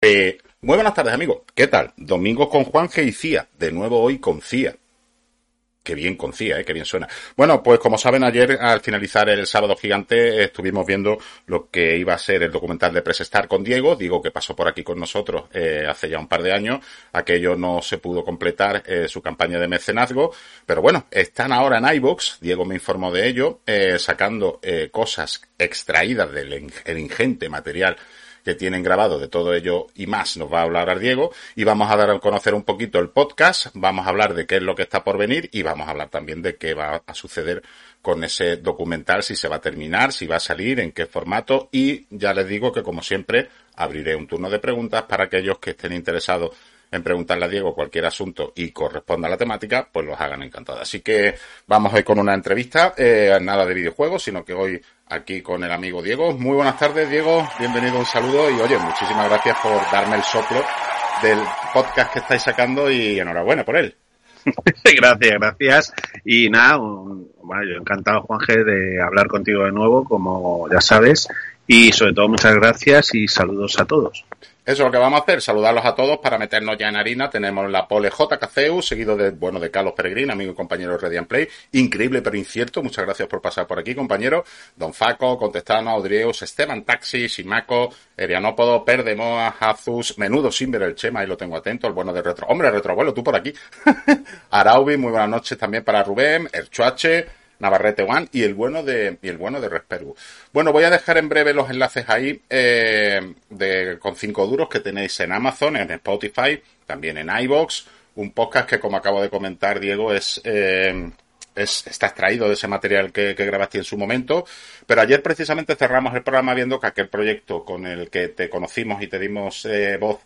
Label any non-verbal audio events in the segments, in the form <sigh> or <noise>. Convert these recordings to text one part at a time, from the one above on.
Eh, muy buenas tardes amigos. ¿Qué tal? Domingo con Juan G y Cía. De nuevo hoy con Cía. Qué bien confía, ¿eh? qué bien suena. Bueno, pues como saben, ayer al finalizar el sábado gigante estuvimos viendo lo que iba a ser el documental de Press Star con Diego. Digo que pasó por aquí con nosotros eh, hace ya un par de años. Aquello no se pudo completar eh, su campaña de mecenazgo. Pero bueno, están ahora en iBox. Diego me informó de ello, sacando cosas extraídas del el ingente material que tienen grabado de todo ello y más nos va a hablar Diego y vamos a dar a conocer un poquito el podcast, vamos a hablar de qué es lo que está por venir y vamos a hablar también de qué va a suceder con ese documental, si se va a terminar, si va a salir, en qué formato y ya les digo que como siempre abriré un turno de preguntas para aquellos que estén interesados en preguntarle a Diego cualquier asunto y corresponda a la temática, pues los hagan encantados. Así que vamos hoy con una entrevista, eh, nada de videojuegos, sino que hoy aquí con el amigo Diego. Muy buenas tardes, Diego. Bienvenido, un saludo y oye, muchísimas gracias por darme el soplo del podcast que estáis sacando y enhorabuena por él. <laughs> gracias, gracias. Y nada, bueno, yo encantado, Juan G, de hablar contigo de nuevo, como ya sabes. Y sobre todo, muchas gracias y saludos a todos. Eso es lo que vamos a hacer, saludarlos a todos para meternos ya en harina. Tenemos la pole JKCU, seguido de, bueno, de Carlos Peregrín, amigo y compañero de Play. Increíble pero incierto. Muchas gracias por pasar por aquí, compañero. Don Faco, Contestano, Audrieus, Esteban Taxi, Simaco, Erianópodo, Perdemoa, Azus, Menudo sin ver el Chema, ahí lo tengo atento, el bueno de Retro. Hombre, Retroabuelo, tú por aquí. <laughs> Araubi, muy buenas noches también para Rubén, El Chuache, Navarrete One y el bueno de y el bueno de Respergu. Bueno, voy a dejar en breve los enlaces ahí eh, de con cinco duros que tenéis en Amazon, en Spotify, también en iBox, un podcast que como acabo de comentar Diego es eh, es, está extraído de ese material que, que, grabaste en su momento. Pero ayer precisamente cerramos el programa viendo que aquel proyecto con el que te conocimos y te dimos eh, voz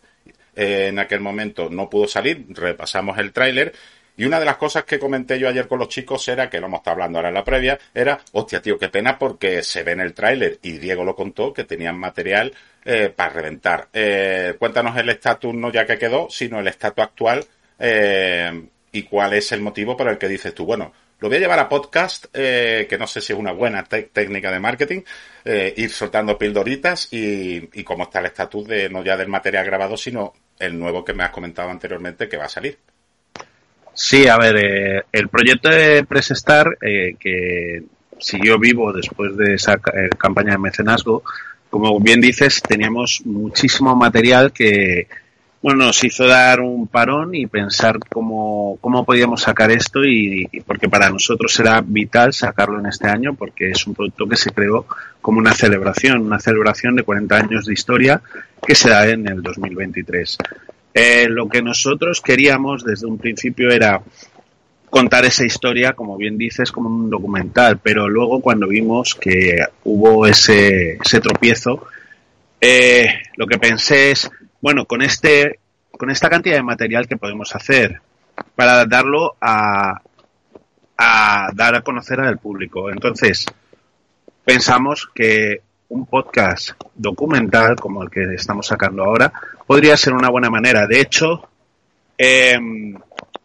eh, en aquel momento no pudo salir. Repasamos el tráiler y una de las cosas que comenté yo ayer con los chicos era, que lo hemos estado hablando ahora en la previa, era, hostia, tío, qué pena porque se ve en el tráiler y Diego lo contó que tenían material eh, para reventar. Eh, cuéntanos el estatus, no ya que quedó, sino el estatus actual eh, y cuál es el motivo por el que dices tú, bueno, lo voy a llevar a podcast, eh, que no sé si es una buena técnica de marketing, ir soltando pildoritas y, y cómo está el estatus de no ya del material grabado, sino el nuevo que me has comentado anteriormente que va a salir. Sí, a ver, eh, el proyecto de Presestar, eh, que siguió vivo después de esa eh, campaña de mecenazgo, como bien dices, teníamos muchísimo material que bueno, nos hizo dar un parón y pensar cómo, cómo podíamos sacar esto y, y, porque para nosotros era vital sacarlo en este año porque es un producto que se creó como una celebración, una celebración de 40 años de historia que se da en el 2023. Eh, lo que nosotros queríamos desde un principio era contar esa historia, como bien dices, como un documental, pero luego cuando vimos que hubo ese, ese tropiezo, eh, lo que pensé es, bueno, con este, con esta cantidad de material que podemos hacer para darlo a, a dar a conocer al público. Entonces, pensamos que un podcast documental como el que estamos sacando ahora podría ser una buena manera. De hecho, eh,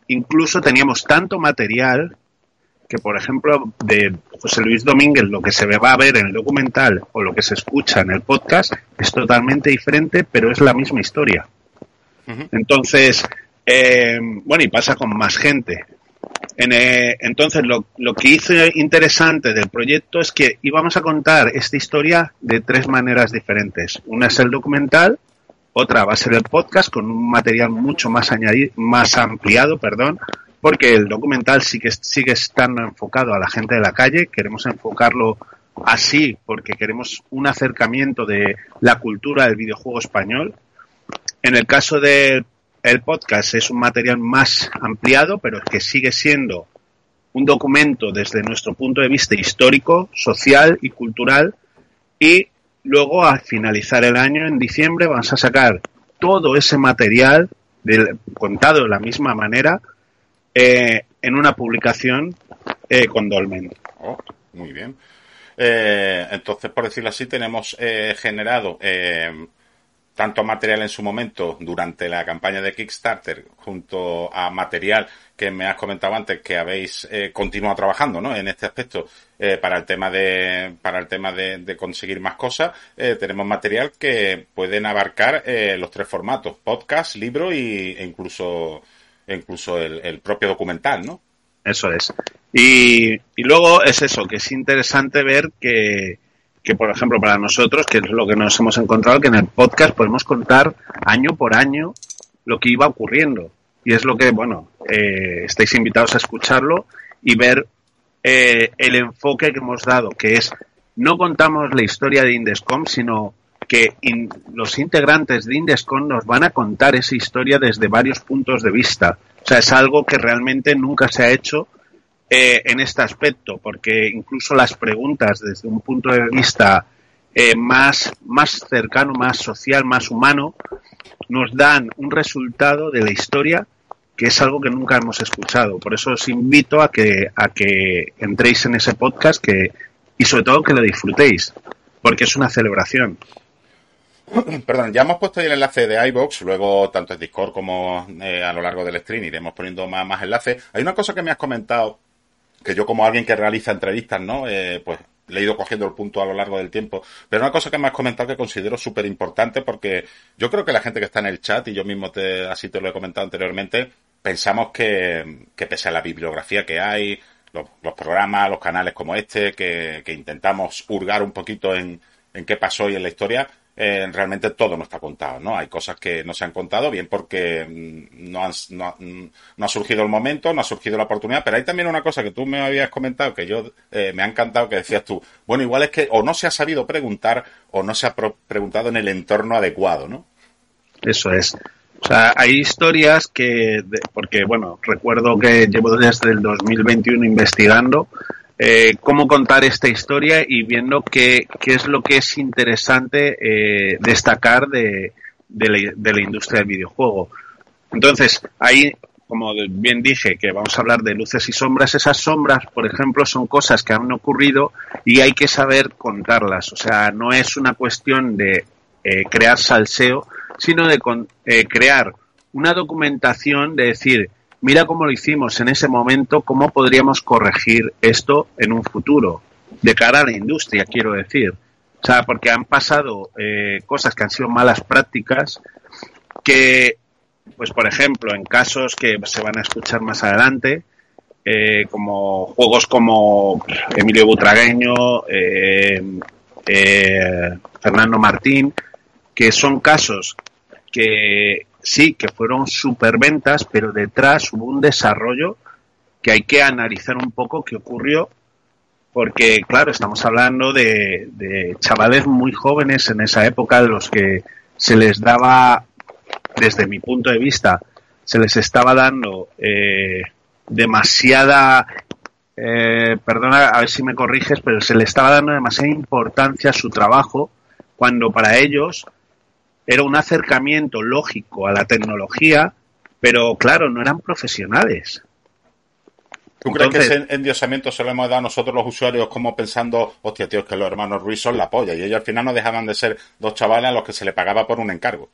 incluso teníamos tanto material que, por ejemplo, de José Luis Domínguez, lo que se va a ver en el documental o lo que se escucha en el podcast es totalmente diferente, pero es la misma historia. Uh -huh. Entonces, eh, bueno, y pasa con más gente. En, eh, entonces, lo, lo, que hizo interesante del proyecto es que íbamos a contar esta historia de tres maneras diferentes. Una es el documental, otra va a ser el podcast con un material mucho más añadido, más ampliado, perdón, porque el documental sí que sigue estando enfocado a la gente de la calle. Queremos enfocarlo así porque queremos un acercamiento de la cultura del videojuego español. En el caso del el podcast es un material más ampliado, pero que sigue siendo un documento desde nuestro punto de vista histórico, social y cultural. Y luego, al finalizar el año, en diciembre, vamos a sacar todo ese material contado de la misma manera eh, en una publicación eh, con Dolmen. Oh, muy bien. Eh, entonces, por decirlo así, tenemos generado tanto material en su momento durante la campaña de Kickstarter junto a material que me has comentado antes que habéis eh, continuado trabajando ¿no? en este aspecto eh, para el tema de para el tema de, conseguir más cosas eh, tenemos material que pueden abarcar los tres formatos podcast libro y, e incluso incluso el, el, propio documental no eso es y, y luego es eso que es interesante ver que que, por ejemplo, para nosotros, que es lo que nos hemos encontrado, que en el podcast podemos contar año por año lo que iba ocurriendo. Y es lo que, bueno, eh, estáis invitados a escucharlo y ver eh, el enfoque que hemos dado, que es no contamos la historia de Indescom, sino que los integrantes de Indescom nos van a contar esa historia desde varios puntos de vista. O sea, es algo que realmente nunca se ha hecho eh, en este aspecto, porque incluso las preguntas desde un punto de vista eh, más, más cercano, más social, más humano, nos dan un resultado de la historia que es algo que nunca hemos escuchado. Por eso os invito a que, a que entréis en ese podcast que, y sobre todo que lo disfrutéis, porque es una celebración. <coughs> Perdón, ya hemos puesto ahí el enlace de iBox, luego tanto en Discord como eh, a lo largo del stream iremos poniendo más, más enlaces. Hay una cosa que me has comentado que yo como alguien que realiza entrevistas, ¿no? Eh, pues le he ido cogiendo el punto a lo largo del tiempo. Pero una cosa que me has comentado que considero súper importante porque yo creo que la gente que está en el chat, y yo mismo te, así te lo he comentado anteriormente, pensamos que, que pese a la bibliografía que hay, los, programas, los canales como este, que, que intentamos hurgar un poquito en, en qué pasó y en la historia, eh, realmente todo no está contado, ¿no? Hay cosas que no se han contado, bien porque mm, no, no, no, ha surgido el momento, no ha surgido la oportunidad, pero hay también una cosa que tú me habías comentado que yo eh, me ha encantado, que decías tú, bueno, igual es que o no se ha sabido preguntar o no se ha preguntado en el entorno adecuado, ¿no? Eso es. O sea, hay historias que, porque bueno, recuerdo que llevo desde el 2021 investigando eh, cómo contar esta historia y viendo qué, qué es lo que es interesante eh, destacar de, de, la, industria del videojuego. Entonces, ahí, como bien dije, que vamos a hablar de luces y sombras, esas sombras, por ejemplo, son cosas que han ocurrido y hay que saber contarlas. O sea, no es una cuestión de eh, crear salseo, sino de con, eh, crear una documentación de decir, mira cómo lo hicimos en ese momento, cómo podríamos corregir esto en un futuro, de cara a la industria, quiero decir. O sea, porque han pasado eh, cosas que han sido malas prácticas que, pues por ejemplo, en casos que se van a escuchar más adelante, eh, como juegos como Emilio Butragueño, eh, eh, Fernando Martín, que son casos que sí, que fueron superventas, pero detrás hubo un desarrollo que hay que analizar un poco qué ocurrió, porque claro, estamos hablando de, de chavales muy jóvenes en esa época, de los que se les daba, desde mi punto de vista, se les estaba dando eh, demasiada, eh, perdona, a ver si me corriges, pero se les estaba dando demasiada importancia a su trabajo, cuando para ellos era un acercamiento lógico a la tecnología, pero claro, no eran profesionales. ¿Tú crees que ese endiosamiento se lo hemos dado a nosotros los usuarios como pensando, hostia, tío, es que los hermanos Ruiz son la polla? Y ellos al final no dejaban de ser dos chavales a los que se le pagaba por un encargo.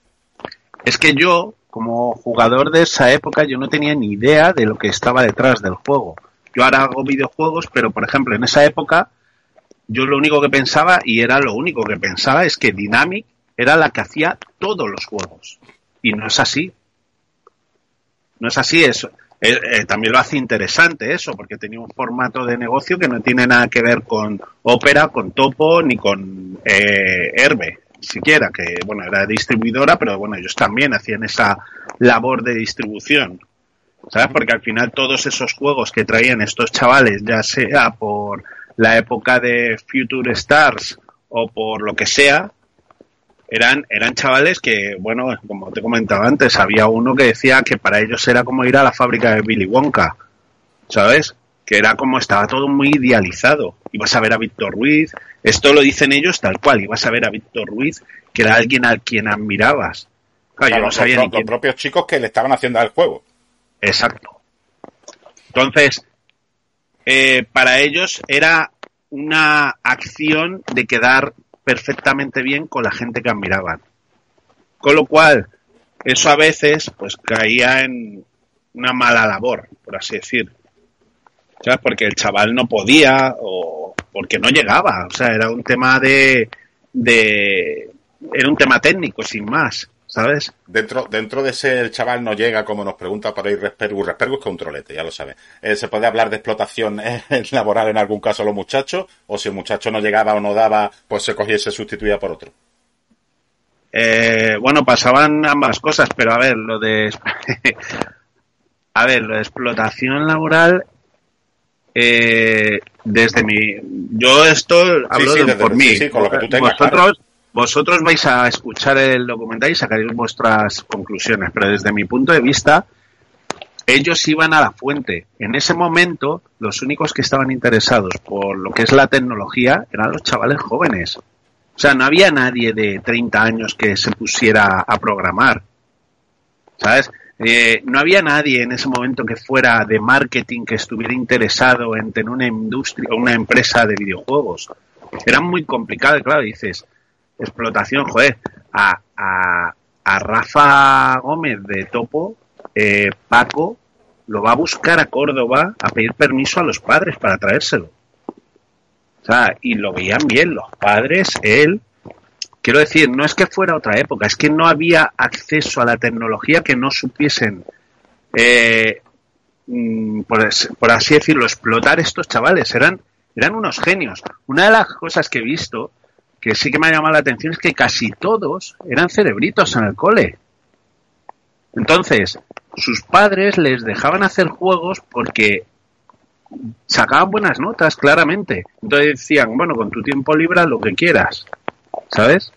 Es que yo, como jugador de esa época, yo no tenía ni idea de lo que estaba detrás del juego. Yo ahora hago videojuegos, pero por ejemplo, en esa época, yo lo único que pensaba, y era lo único que pensaba, es que Dynamic era la que hacía todos los juegos. Y no es así. No es así eso. Eh, eh, también lo hace interesante eso, porque tenía un formato de negocio que no tiene nada que ver con Opera, con Topo, ni con eh, Herbe, siquiera, que bueno, era distribuidora, pero bueno, ellos también hacían esa labor de distribución. ¿Sabes? Porque al final todos esos juegos que traían estos chavales, ya sea por la época de Future Stars o por lo que sea, eran, eran chavales que, bueno, como te comentaba antes, había uno que decía que para ellos era como ir a la fábrica de Billy Wonka, ¿sabes? Que era como estaba todo muy idealizado. Ibas a ver a Víctor Ruiz, esto lo dicen ellos tal cual, ibas a ver a Víctor Ruiz, que era alguien al quien admirabas. Claro, yo no sabía los, los propios chicos que le estaban haciendo al juego. Exacto. Entonces, eh, para ellos era una acción de quedar perfectamente bien con la gente que admiraban. Con lo cual, eso a veces pues caía en una mala labor, por así decir. ¿Sabes? Porque el chaval no podía o porque no llegaba. O sea, era un tema de, de era un tema técnico, sin más. ¿Sabes? Dentro, dentro de ese el chaval no llega, como nos pregunta por ahí Respergus. Respergus es que un trolete, ya lo sabe. Eh, ¿Se puede hablar de explotación eh, <laughs> laboral en algún caso a los muchachos? ¿O si el muchacho no llegaba o no daba, pues se cogía y se sustituía por otro? Eh, bueno, pasaban ambas cosas, pero a ver, lo de... <laughs> a ver, lo de explotación laboral desde mi yo esto hablo por mí sí, con lo que tú tengas, vosotros vosotros vais a escuchar el documental y sacaréis vuestras conclusiones, pero desde mi punto de vista, ellos iban a la fuente. En ese momento, los únicos que estaban interesados por lo que es la tecnología eran los chavales jóvenes. O sea, no había nadie de 30 años que se pusiera a programar. ¿Sabes? Eh, no había nadie en ese momento que fuera de marketing que estuviera interesado en tener una industria o una empresa de videojuegos. Era muy complicado, claro, dices, explotación, joder, a, a, a Rafa Gómez de Topo, eh, Paco lo va a buscar a Córdoba a pedir permiso a los padres para traérselo. O sea, y lo veían bien los padres, él. Quiero decir, no es que fuera otra época, es que no había acceso a la tecnología que no supiesen, eh, mm, por, por, así decirlo, explotar estos chavales. Eran, eran unos genios. Una de las cosas que he visto que sí que me ha llamado la atención es que casi todos eran cerebritos en el cole. Entonces, sus padres les dejaban hacer juegos porque sacaban buenas notas, claramente. Entonces decían, bueno, con tu tiempo libre lo que quieras, ¿sabes?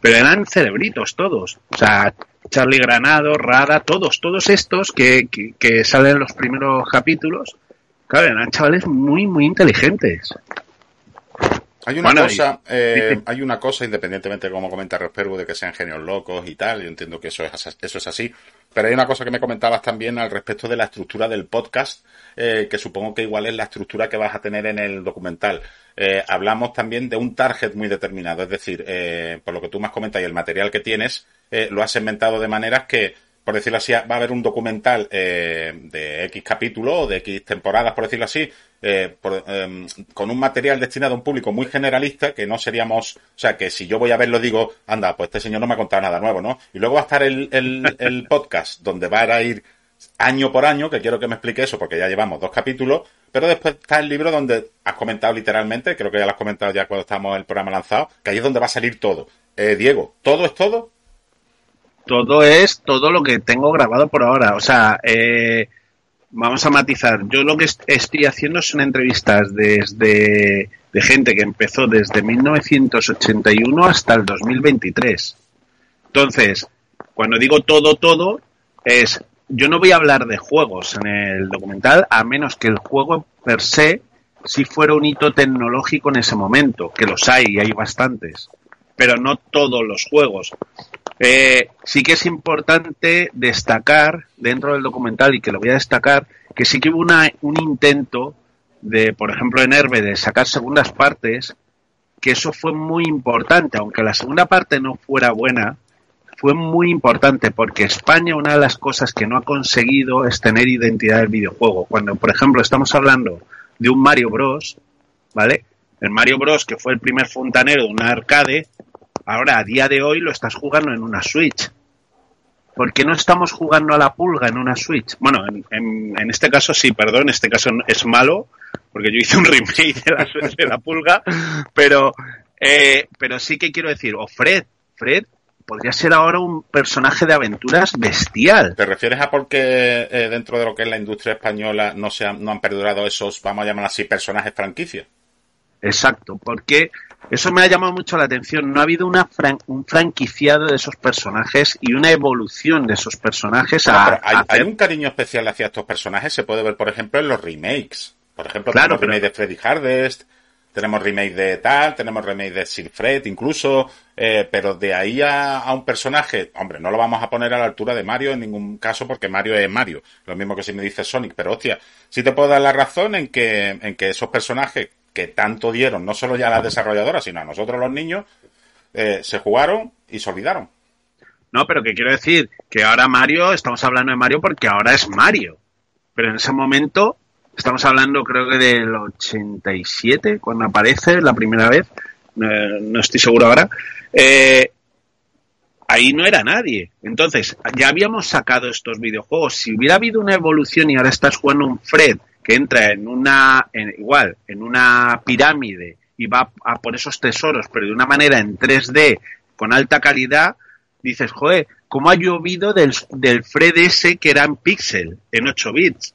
Pero eran cerebritos todos. O sea, Charlie Granado, Rada, todos, todos estos que, que, que salen en los primeros capítulos, claro, eran chavales muy, muy inteligentes. Hay una cosa, eh, hay una cosa, independientemente de cómo comenta Respergo, de que sean genios locos y tal, yo entiendo que eso es, eso es así, pero hay una cosa que me comentabas también al respecto de la estructura del podcast, eh, que supongo que igual es la estructura que vas a tener en el documental. Eh, hablamos también de un target muy determinado, es decir, eh, por lo que tú me has comentado y el material que tienes, eh, lo has inventado de maneras que por decirlo así, va a haber un documental eh, de X capítulo o de X temporadas, por decirlo así, eh, em, con un material destinado a un público muy generalista, que no seríamos, o sea, que si yo voy a verlo digo, anda, pues este señor no me ha contado nada nuevo, ¿no? Y luego va a estar el, el, <laughs> el podcast, donde va a ir año por año, que quiero que me explique eso, porque ya llevamos dos capítulos, pero después está el libro donde has comentado literalmente, creo que ya lo has comentado ya cuando estamos el programa lanzado, que ahí es donde va a salir todo. Eh, Diego, ¿todo es todo? Todo es todo lo que tengo grabado por ahora. O sea, eh, vamos a matizar. Yo lo que estoy haciendo son entrevistas desde de gente que empezó desde 1981 hasta el 2023. Entonces, cuando digo todo, todo, es, yo no voy a hablar de juegos en el documental, a menos que el juego per se si fuera un hito tecnológico en ese momento, que los hay y hay bastantes, pero no todos los juegos. Eh, sí que es importante destacar dentro del documental, y que lo voy a destacar, que sí que hubo una, un intento de, por ejemplo, en Herbe, de sacar segundas partes, que eso fue muy importante, aunque la segunda parte no fuera buena, fue muy importante porque España una de las cosas que no ha conseguido es tener identidad del videojuego. Cuando, por ejemplo, estamos hablando de un Mario Bros, ¿vale? El Mario Bros, que fue el primer fontanero de una arcade, Ahora, a día de hoy lo estás jugando en una Switch. ¿Por qué no estamos jugando a la pulga en una Switch? Bueno, en, en, este caso sí, perdón, en este caso es malo, porque yo hice un <laughs> remake de la, de la pulga, pero, eh, pero sí que quiero decir, o Fred, Fred podría ser ahora un personaje de aventuras bestial. ¿Te refieres a porque eh, dentro de lo que es la industria española no, se han, no han perdurado esos, vamos a llamar así, personajes franquicias? Exacto, porque eso me ha llamado mucho la atención. No ha habido una un franquiciado de esos personajes y una evolución de esos personajes. A, hay, un cariño especial hacia estos personajes. Se puede ver, por ejemplo, en los remakes. Por ejemplo, claro, el remake de Freddy Hardest. tenemos remake de tal, tenemos remake de Sir Fred incluso, eh, pero de ahí a, un personaje, hombre, no lo vamos a poner a la altura de Mario en ningún caso porque Mario es Mario, lo mismo que si me dice Sonic, pero hostia, sí te puedo dar la razón en que, en que esos personajes que tanto dieron, no solo ya a las desarrolladoras, sino a nosotros los niños, eh, se jugaron y se olvidaron. No, pero que quiero decir que ahora Mario, estamos hablando de Mario porque ahora es Mario. Pero en ese momento, estamos hablando creo que del 87, cuando aparece la primera vez, no estoy seguro ahora, eh, ahí no era nadie. Entonces, ya habíamos sacado estos videojuegos. Si hubiera habido una evolución y ahora estás jugando un Fred que entra en una, igual, en una pirámide y va a por esos tesoros, pero de una manera en 3D, con alta calidad, dices, joder, ¿cómo ha llovido del, del Fred ese que era en pixel, en 8 bits?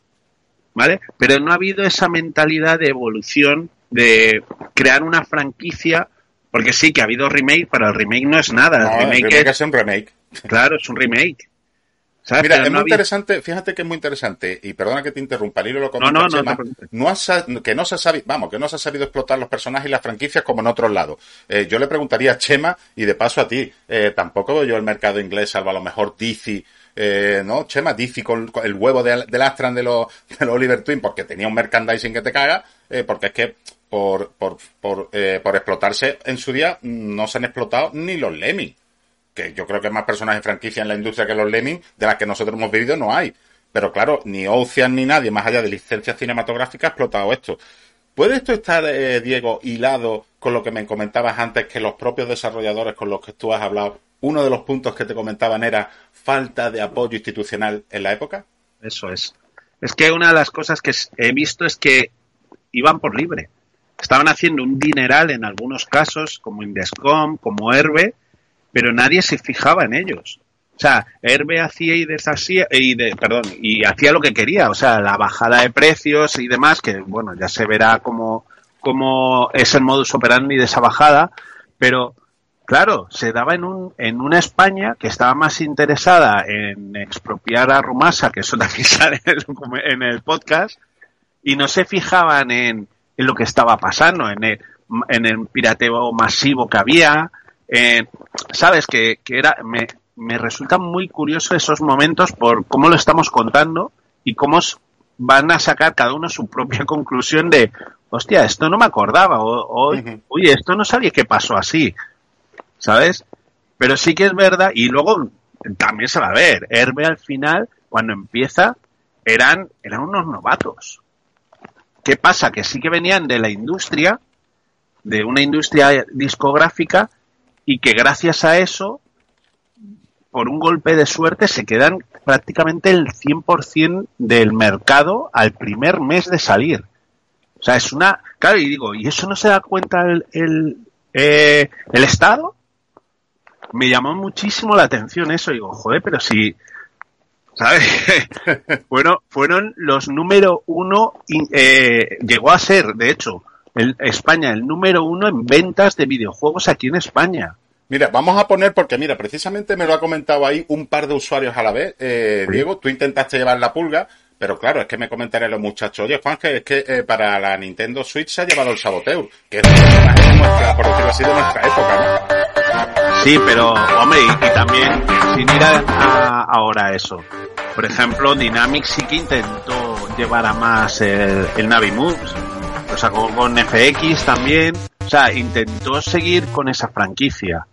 ¿Vale? Pero no ha habido esa mentalidad de evolución, de crear una franquicia, porque sí que ha habido remake, pero el remake no es nada. el remake, es un remake. Claro, es un remake. Mira, es muy interesante, fíjate que es muy interesante, y perdona que te interrumpa, Lilo lo no, no, no, que no se ha sabido, vamos, que no se ha sabido explotar los personajes y las franquicias como en otros lados. Eh, yo le preguntaría a Chema, y de paso a ti, eh, tampoco veo yo el mercado inglés, salvo a lo mejor DC, eh, ¿no? Chema, DC con, el huevo del de Astran de los, de los Oliver Twin, porque tenía un merchandising que te caga, eh, porque es que por, por, por, eh, por explotarse en su día no se han explotado ni los Lemmings que yo creo que más personas en franquicia en la industria que los Lemmings, de las que nosotros hemos vivido, no hay. Pero claro, ni Ocean ni nadie, más allá de licencias cinematográficas, ha explotado esto. ¿Puede esto estar, eh, Diego, hilado con lo que me comentabas antes, que los propios desarrolladores con los que tú has hablado, uno de los puntos que te comentaban era falta de apoyo institucional en la época? Eso es. Es que una de las cosas que he visto es que iban por libre. Estaban haciendo un dineral en algunos casos, como Indescom, como Herbe, pero nadie se fijaba en ellos. O sea, Herbe hacía y deshacía, y de, perdón, y hacía lo que quería, o sea, la bajada de precios y demás, que bueno, ya se verá cómo, cómo es el modus operandi de esa bajada, pero claro, se daba en, un, en una España que estaba más interesada en expropiar a Rumasa, que eso también <laughs> sale en el podcast, y no se fijaban en, en lo que estaba pasando, en el, en el pirateo masivo que había, eh, sabes que, era me, me resulta muy curioso esos momentos por cómo lo estamos contando y cómo van a sacar cada uno su propia <laughs> conclusión de hostia esto no me acordaba o, oye esto no sabía que pasó así sabes pero sí que es verdad y luego también se va a ver Herbe al final cuando empieza eran eran unos novatos qué pasa que sí que venían de la industria de una industria discográfica y que gracias a eso, por un golpe de suerte, se quedan prácticamente el 100% del mercado al primer mes de salir. O sea, es una... Claro, y digo, ¿y eso no se da cuenta el, el, eh, el Estado? Me llamó muchísimo la atención eso. Digo, joder, pero si... ¿Sabes? <laughs> bueno, fueron los número uno, eh, llegó a ser, de hecho, España el número uno en ventas de videojuegos aquí en España. Mira, vamos a poner, porque mira, precisamente me lo ha comentado ahí un par de usuarios a la vez. Eh, Diego, tú intentaste llevar la pulga, pero claro, es que me comentaré los muchachos, oye Juan, que es que eh, para la Nintendo Switch se ha llevado el Saboteur, que es nuestra, por decirlo así, de nuestra época, ¿no? Sí, pero, hombre, y, también, sin ir a, ahora eso. Por ejemplo, Dynamic sí que intentó llevar a más el, el Navi Moves lo sacó con FX también. O sea, intentó seguir con esa franquicia.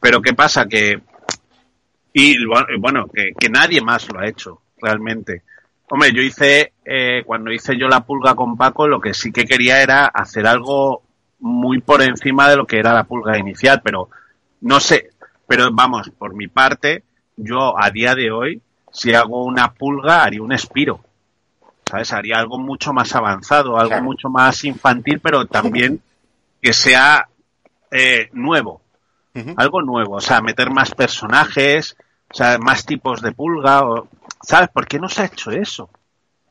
Pero ¿qué pasa? Que. Y bueno, que, nadie más lo ha hecho, realmente. Hombre, yo hice, eh, cuando hice yo la pulga con Paco, lo que sí que quería era hacer algo muy por encima de lo que era la pulga inicial, pero no sé, pero vamos, por mi parte, yo a día de hoy, si hago una pulga, haría un espiro. ¿sabes? Haría algo mucho más avanzado, algo mucho más infantil, pero también que sea eh, nuevo. Algo nuevo, o sea, meter más personajes, o sea, más tipos de pulga, o, ¿sabes? ¿Por qué no se ha hecho eso?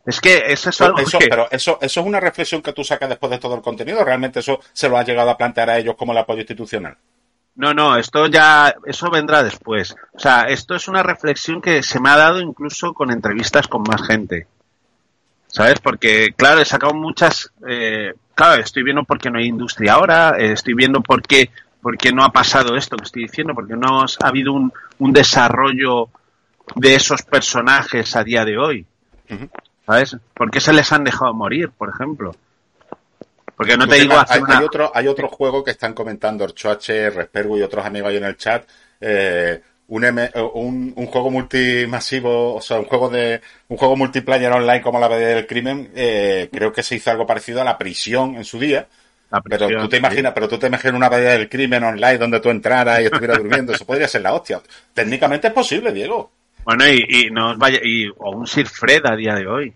Es que eso es algo que... Pero eso, eso es una reflexión que tú sacas después de todo el contenido. ¿Realmente eso se lo ha llegado a plantear a ellos como el apoyo institucional? No, no, esto ya, eso vendrá después. O sea, esto es una reflexión que se me ha dado incluso con entrevistas con más gente. ¿Sabes? Porque, claro, he sacado muchas, eh, claro, estoy viendo por qué no hay industria ahora, eh, estoy viendo por qué, por qué no ha pasado esto que estoy diciendo, porque no ha habido un, un desarrollo de esos personajes a día de hoy. ¿Sabes? ¿Por qué se les han dejado morir, por ejemplo? Porque no te digo hay, hay, otro, hay otro juego que están comentando Orchoache, Respergo y otros amigos ahí en el chat. Eh, un, un, un, juego multimasivo, o sea, un juego de un juego multiplayer online como la BD del crimen, eh, creo que se hizo algo parecido a la prisión en su día. pero tú te imaginas, pero tú te imaginas una BD del crimen online donde tú entraras y estuvieras durmiendo, eso podría ser la hostia. Técnicamente es posible, Diego. Bueno, y, y no vaya, y, o un Sir Fred a día de hoy,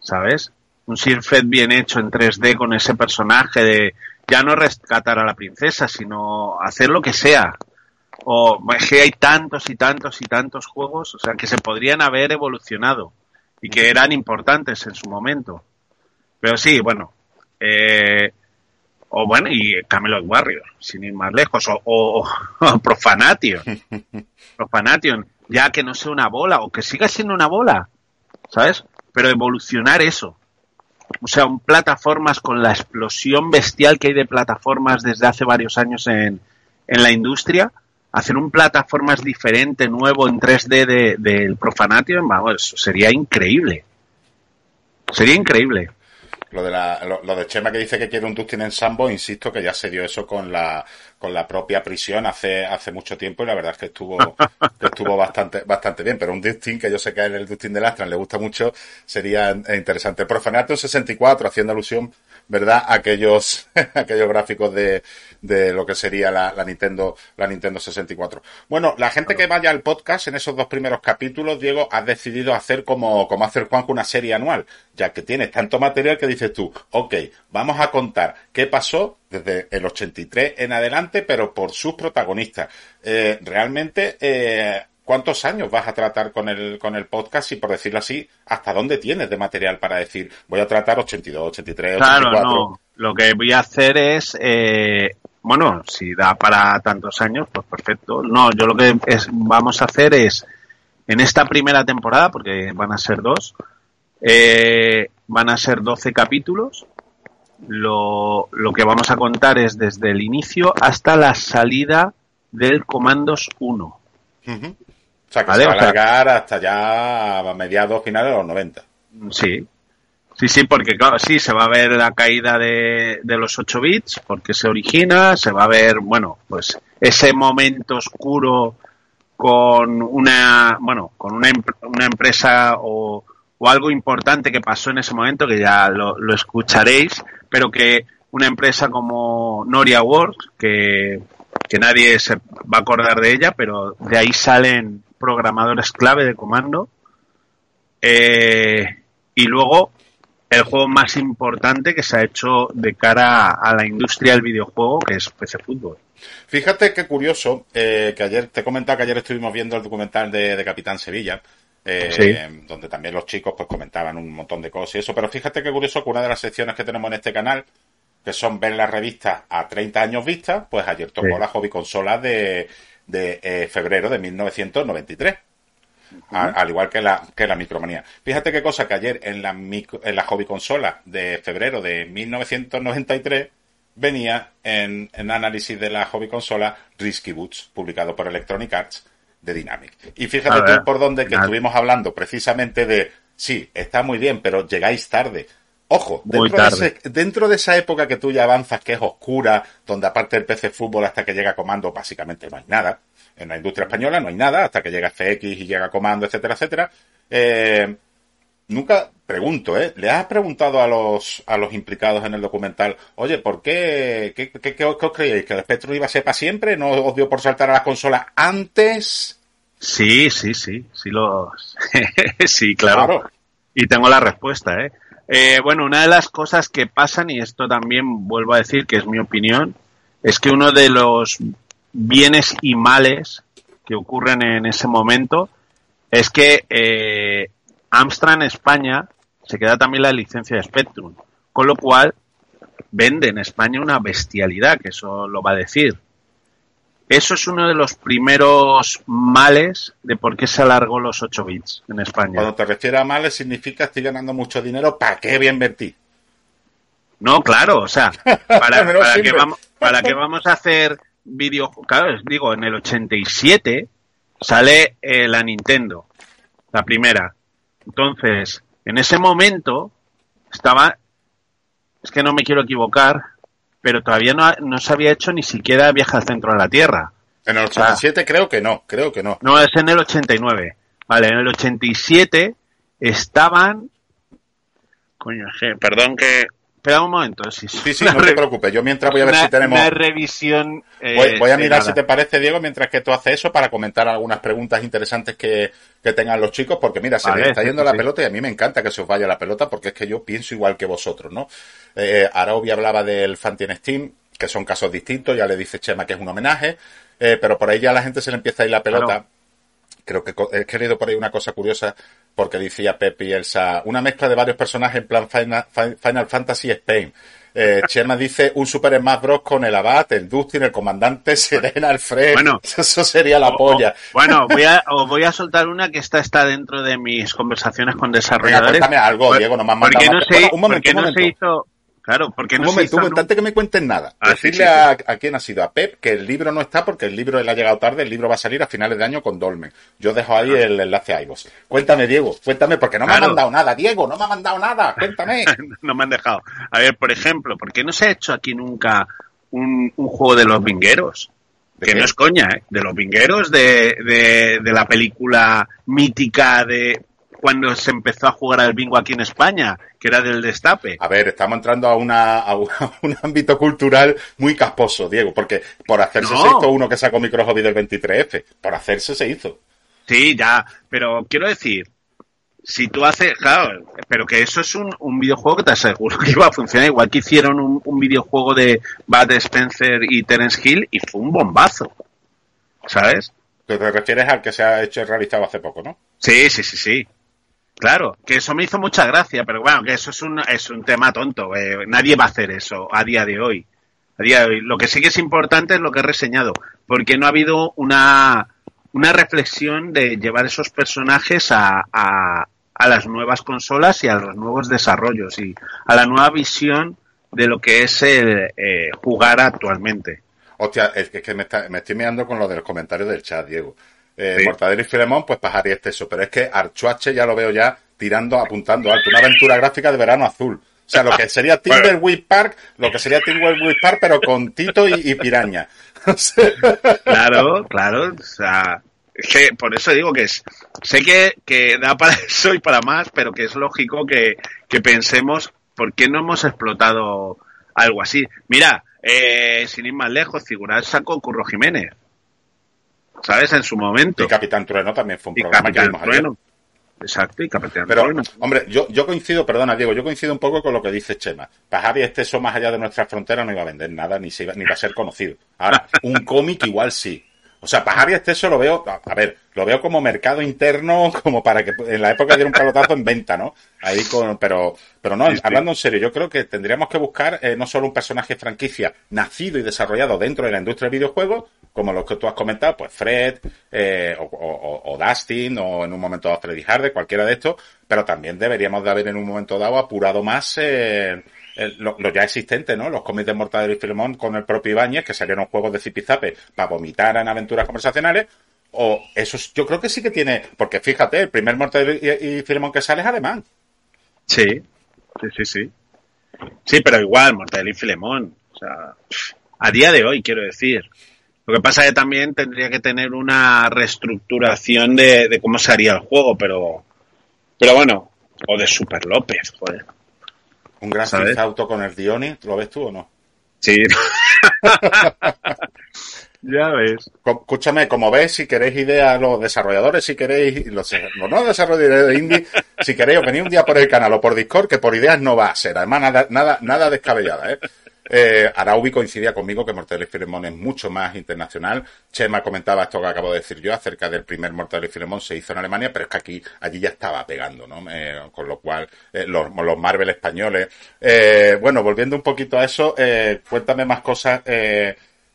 ¿sabes? Un Sir Fred bien hecho en 3D con ese personaje de ya no rescatar a la princesa, sino hacer lo que sea. O es que hay tantos y tantos y tantos juegos, o sea, que se podrían haber evolucionado y que eran importantes en su momento. Pero sí, bueno, eh, o bueno, y Camelot Warrior, sin ir más lejos, o, o, o <laughs> Profanation. <laughs> Profanation ya que no sea una bola o que siga siendo una bola, ¿sabes? Pero evolucionar eso. O sea, un plataformas con la explosión bestial que hay de plataformas desde hace varios años en, en la industria, hacer un plataformas diferente, nuevo en 3D del de, Profanation, vamos, sería increíble. Sería increíble. Lo de, la, lo, de Chema que dice que quiere un Dustin en Sambo, insisto que ya se dio eso con la, con la propia prisión hace, hace mucho tiempo y la verdad es que estuvo, que estuvo bastante, bastante bien. Pero un Dustin, que yo sé que él el Dustin de Lastran le gusta mucho, sería interesante. Profanato 64, haciendo alusión, ¿verdad? Aquellos, <laughs> aquellos gráficos de, de lo que sería la, la, Nintendo, la Nintendo 64. Bueno, la gente que vaya al podcast en esos dos primeros capítulos, Diego, has decidido hacer como, como hacer Juanjo una serie anual, ya que tienes tanto material que dices tú, ok, vamos a contar qué pasó desde el 83 en adelante, pero por sus protagonistas. Eh, realmente, eh, ¿cuántos años vas a tratar con el, con el podcast y, por decirlo así, hasta dónde tienes de material para decir, voy a tratar 82, 83, 84? Claro, no. Lo que voy a hacer es, eh, bueno, si da para tantos años, pues perfecto. No, yo lo que es, vamos a hacer es, en esta primera temporada, porque van a ser dos, eh, van a ser 12 capítulos, lo, lo que vamos a contar es desde el inicio hasta la salida del Comandos 1. Uh -huh. O sea, que ¿Vale? se va a alargar hasta ya a mediados, finales de los 90. Sí. Sí, sí, porque claro, sí, se va a ver la caída de, de los 8 bits, porque se origina, se va a ver, bueno, pues ese momento oscuro con una, bueno, con una, una empresa o, o algo importante que pasó en ese momento, que ya lo, lo escucharéis, pero que una empresa como Noria Works, que, que nadie se va a acordar de ella, pero de ahí salen programadores clave de comando. Eh, y luego el juego más importante que se ha hecho de cara a la industria del videojuego, que es PC Fútbol. Fíjate qué curioso, eh, que ayer te comentaba que ayer estuvimos viendo el documental de, de Capitán Sevilla, eh, sí. donde también los chicos pues comentaban un montón de cosas y eso, pero fíjate qué curioso que una de las secciones que tenemos en este canal, que son ver las revistas a 30 años vista, pues ayer tocó sí. la hobby consola de, de eh, febrero de 1993. Uh -huh. a, al igual que la, que la micromanía. Fíjate qué cosa que ayer en la, micro, en la hobby consola de febrero de 1993 venía en, en análisis de la hobby consola Risky Boots, publicado por Electronic Arts, de Dynamic. Y fíjate tú por donde que estuvimos hablando precisamente de, sí, está muy bien, pero llegáis tarde. Ojo, dentro. De ese, dentro, De esa época que tú ya avanzas, que es oscura, donde aparte del PC Fútbol hasta que llega Comando básicamente no hay nada. En la industria española no hay nada, hasta que llega FX y llega Comando, etcétera, etcétera. Eh, nunca pregunto, ¿eh? ¿Le has preguntado a los, a los implicados en el documental, oye, ¿por qué, qué, qué, qué, os creéis? ¿Que el Spectrum iba a ser para siempre? ¿No os dio por saltar a la consola antes? Sí, sí, sí, sí lo, <laughs> sí, claro. claro. Y tengo la respuesta, ¿eh? Eh, bueno, una de las cosas que pasan, y esto también vuelvo a decir que es mi opinión, es que uno de los bienes y males que ocurren en ese momento es que eh, Amstrad España se queda también la licencia de Spectrum, con lo cual vende en España una bestialidad, que eso lo va a decir. Eso es uno de los primeros males de por qué se alargó los 8 bits en España. Cuando te refieres a males significa estoy ganando mucho dinero, ¿para qué voy a invertir? No, claro, o sea, <laughs> para, para, que, vamos, para que vamos a hacer videojuegos, claro, digo, en el 87 sale eh, la Nintendo, la primera. Entonces, en ese momento estaba, es que no me quiero equivocar, pero todavía no, no se había hecho ni siquiera Viaje al centro de la Tierra. En el 87 creo que no, creo que no. No, es en el 89. Vale, en el 87 estaban... Coño, perdón que Espera un momento. Sí, sí, sí no te preocupes. Yo mientras voy a ver si tenemos. Una revisión. Eh, voy, a mirar si te parece, Diego, mientras que tú haces eso para comentar algunas preguntas interesantes que, que tengan los chicos, porque mira, se me está yendo la pelota y a mí me encanta que se os vaya la pelota porque es que yo pienso igual que vosotros, ¿no? Eh, hablaba del Fantine Steam, que son casos distintos, ya le dice Chema que es un homenaje, eh, pero por ahí ya a la gente se le empieza a ir la pelota. Creo que he querido por ahí una cosa curiosa porque decía Pepe y Elsa, una mezcla de varios personajes en plan Final, Fantasy Spain. Eh, <laughs> Chema dice un Super Smash Bros. con el Abad, el Dustin, el comandante <laughs> Serena, Alfred. Bueno, <laughs> eso sería la polla. bueno, voy a, os voy a soltar una que está, está dentro de mis conversaciones con desarrolladores. cuéntame algo, Diego, no me han mandado. No un momento, un momento. se hizo, Claro, porque no un momento, un momento, antes que me cuenten nada. Ah, Decirle A, quién ha sido, a Pep, que el libro no está porque el libro él ha llegado tarde, el libro va a salir a finales de año con Dolmen. Yo dejo ahí ah. el enlace a iVoox. Cuéntame, Diego, cuéntame, porque no me ha mandado nada, Diego, no me ha mandado nada, cuéntame. <laughs> no me han dejado. A ver, por ejemplo, ¿por qué no se ha hecho aquí nunca un, juego de los vingueros? Que no es coña, ¿eh? De los vingueros, de, de, de la película mítica de cuando se empezó a jugar al bingo aquí en España, que era del destape. A ver, estamos entrando a, una, a, <laughs> un ámbito cultural muy casposo, Diego, porque por hacerse se hizo uno que sacó Micro Hobby del 23F. Por hacerse se hizo. Sí, ya, pero quiero decir, si tú haces, claro, pero que eso es un, un videojuego que te aseguro que iba a funcionar, igual que hicieron un, un videojuego de Bad Spencer y Terence Hill y fue un bombazo, ¿sabes? Te refieres al que se ha hecho realizado hace poco, ¿no? Sí, sí, sí, sí. Claro, que eso me hizo mucha gracia, pero bueno, que eso es un, es un tema tonto. Eh, nadie va a hacer eso a día de hoy. A día de hoy. Lo que sí que es importante es lo que he reseñado, porque no ha habido una, una reflexión de llevar esos personajes a, a, a las nuevas consolas y a los nuevos desarrollos y a la nueva visión de lo que es el eh, jugar actualmente. Hostia, es que, me, me estoy mirando con lo de los comentarios del chat, Diego eh, Mortadelo y Filemón, pues Pajar y eso. Pero es que Archuache ya lo veo ya tirando, apuntando alto. Una aventura gráfica de verano azul. O sea, lo que sería <laughs> Timberwolf Park, lo que sería Timberwolf Park, pero con Tito y, Piraña. <laughs> claro, claro. O sea, es que por eso digo que es, sé que, que da para <laughs> eso y para más, pero que es lógico que, que pensemos por qué no hemos explotado algo así. Mira, eh, sin ir más lejos, figurar sacó Curro Jiménez. ¿Sabes? En su momento. Y Capitán Trueno también fue un programa que vimos Trueno. Exacto, y Capitán Pero, hombre, yo, yo coincido, perdona Diego, yo coincido un poco con lo que dice Chema. Pajavi este eso más allá de nuestras fronteras no iba a vender nada, ni, se iba, ni va a ser conocido. Ahora, <laughs> un cómic igual sí. O sea, Pajavi este eso lo veo, a ver, lo veo como mercado interno, <laughs> como para que en la época diera un palotazo en venta, ¿no? Ahí con, pero, pero no, hablando en serio, yo creo que tendríamos que buscar eh, no solo un personaje franquicia nacido y desarrollado dentro de la industria del videojuego, como los que tú has comentado, pues Fred, eh, o, Dustin, o en un momento dado Freddy Harder, cualquiera de estos, pero también deberíamos de haber en un momento dado apurado más eh, lo, ya existente, ¿no? Los cómics de Mortadelo y Filemón con el propio Ibáñez, que salieron juegos de zipizape para vomitar en aventuras conversacionales, o eso yo creo que sí que tiene, porque fíjate, el primer Mortadelo y, Filemón que sale es alemán. Sí, sí, sí, sí. Sí, pero igual, Mortadelo y Filemón, o sea, a día de hoy, quiero decir. Lo que pasa es que también tendría que tener una reestructuración de, cómo se haría el juego, pero, pero bueno, o de Super López, joder. Un gran auto con el Dioni, ¿lo ves tú o no? Sí. <laughs> ya ves. Escúchame, como ves, si queréis ideas, los desarrolladores, si queréis, los, no desarrolladores de indie, si queréis, venir un día por el canal o por Discord, que por ideas no va a ser. Además, nada, nada, nada descabellada, ¿eh? Eh, Araubi coincidía conmigo que Mortal y Filemón es mucho más internacional. Chema comentaba esto que acabo de decir yo acerca del primer Mortal y Filemón se hizo en Alemania, pero es que aquí, allí ya estaba pegando, ¿no? Eh, con lo cual, eh, los, los, Marvel españoles. Eh, bueno, volviendo un poquito a eso, cuéntame más cosas,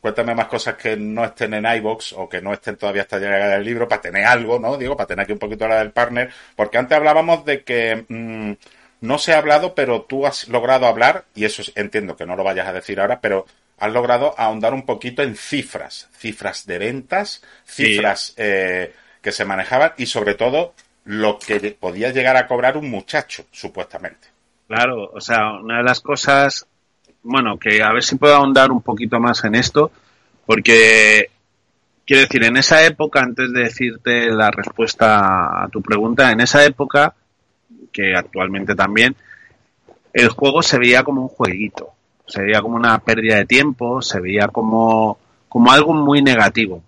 cuéntame más cosas que no estén en iBox o que no estén todavía hasta llegada del libro para tener algo, ¿no? Digo, para tener aquí un poquito la del partner, porque antes hablábamos de que, mm, no se ha hablado, pero tú has logrado hablar, y eso entiendo que no lo vayas a decir ahora, pero has logrado ahondar un poquito en cifras, cifras de ventas, cifras eh, que se manejaban y sobre todo lo que podía llegar a cobrar un muchacho, supuestamente. Claro, o sea, una de las cosas, bueno, que a ver si puedo ahondar un poquito más en esto, porque quiero decir, en esa época, antes de decirte la respuesta a tu pregunta, en esa época, que actualmente también, el juego se veía como un jueguito se veía como una pérdida de tiempo, se veía como, como algo muy negativo.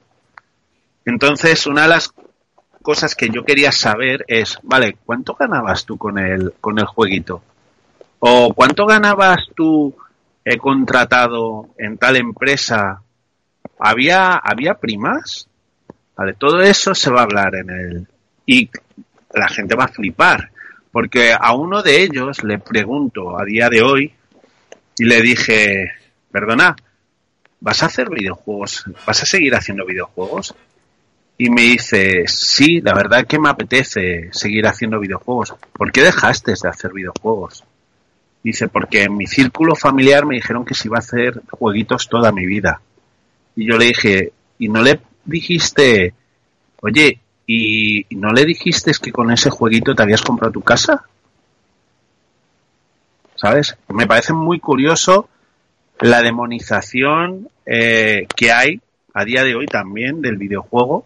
Entonces, una de las cosas que yo quería saber es, vale, ¿cuánto ganabas tú con el, con el jueguito? ¿O cuánto ganabas tú he contratado en tal empresa? ¿Había, había primas? Vale, todo eso se va a hablar en el... Y la gente va a flipar, porque a uno de ellos le pregunto a día de hoy, y le dije, perdona, ¿vas a hacer videojuegos? ¿Vas a seguir haciendo videojuegos? Y me dice, sí, la verdad que me apetece seguir haciendo videojuegos. ¿Por qué dejaste de hacer videojuegos? Dice, porque en mi círculo familiar me dijeron que se iba a hacer jueguitos toda mi vida. Y yo le dije, ¿y no le dijiste, oye, ¿y no le dijiste que con ese jueguito te habías comprado tu casa? ¿sabes? Me parece muy curioso la demonización eh, que hay a día de hoy también del videojuego,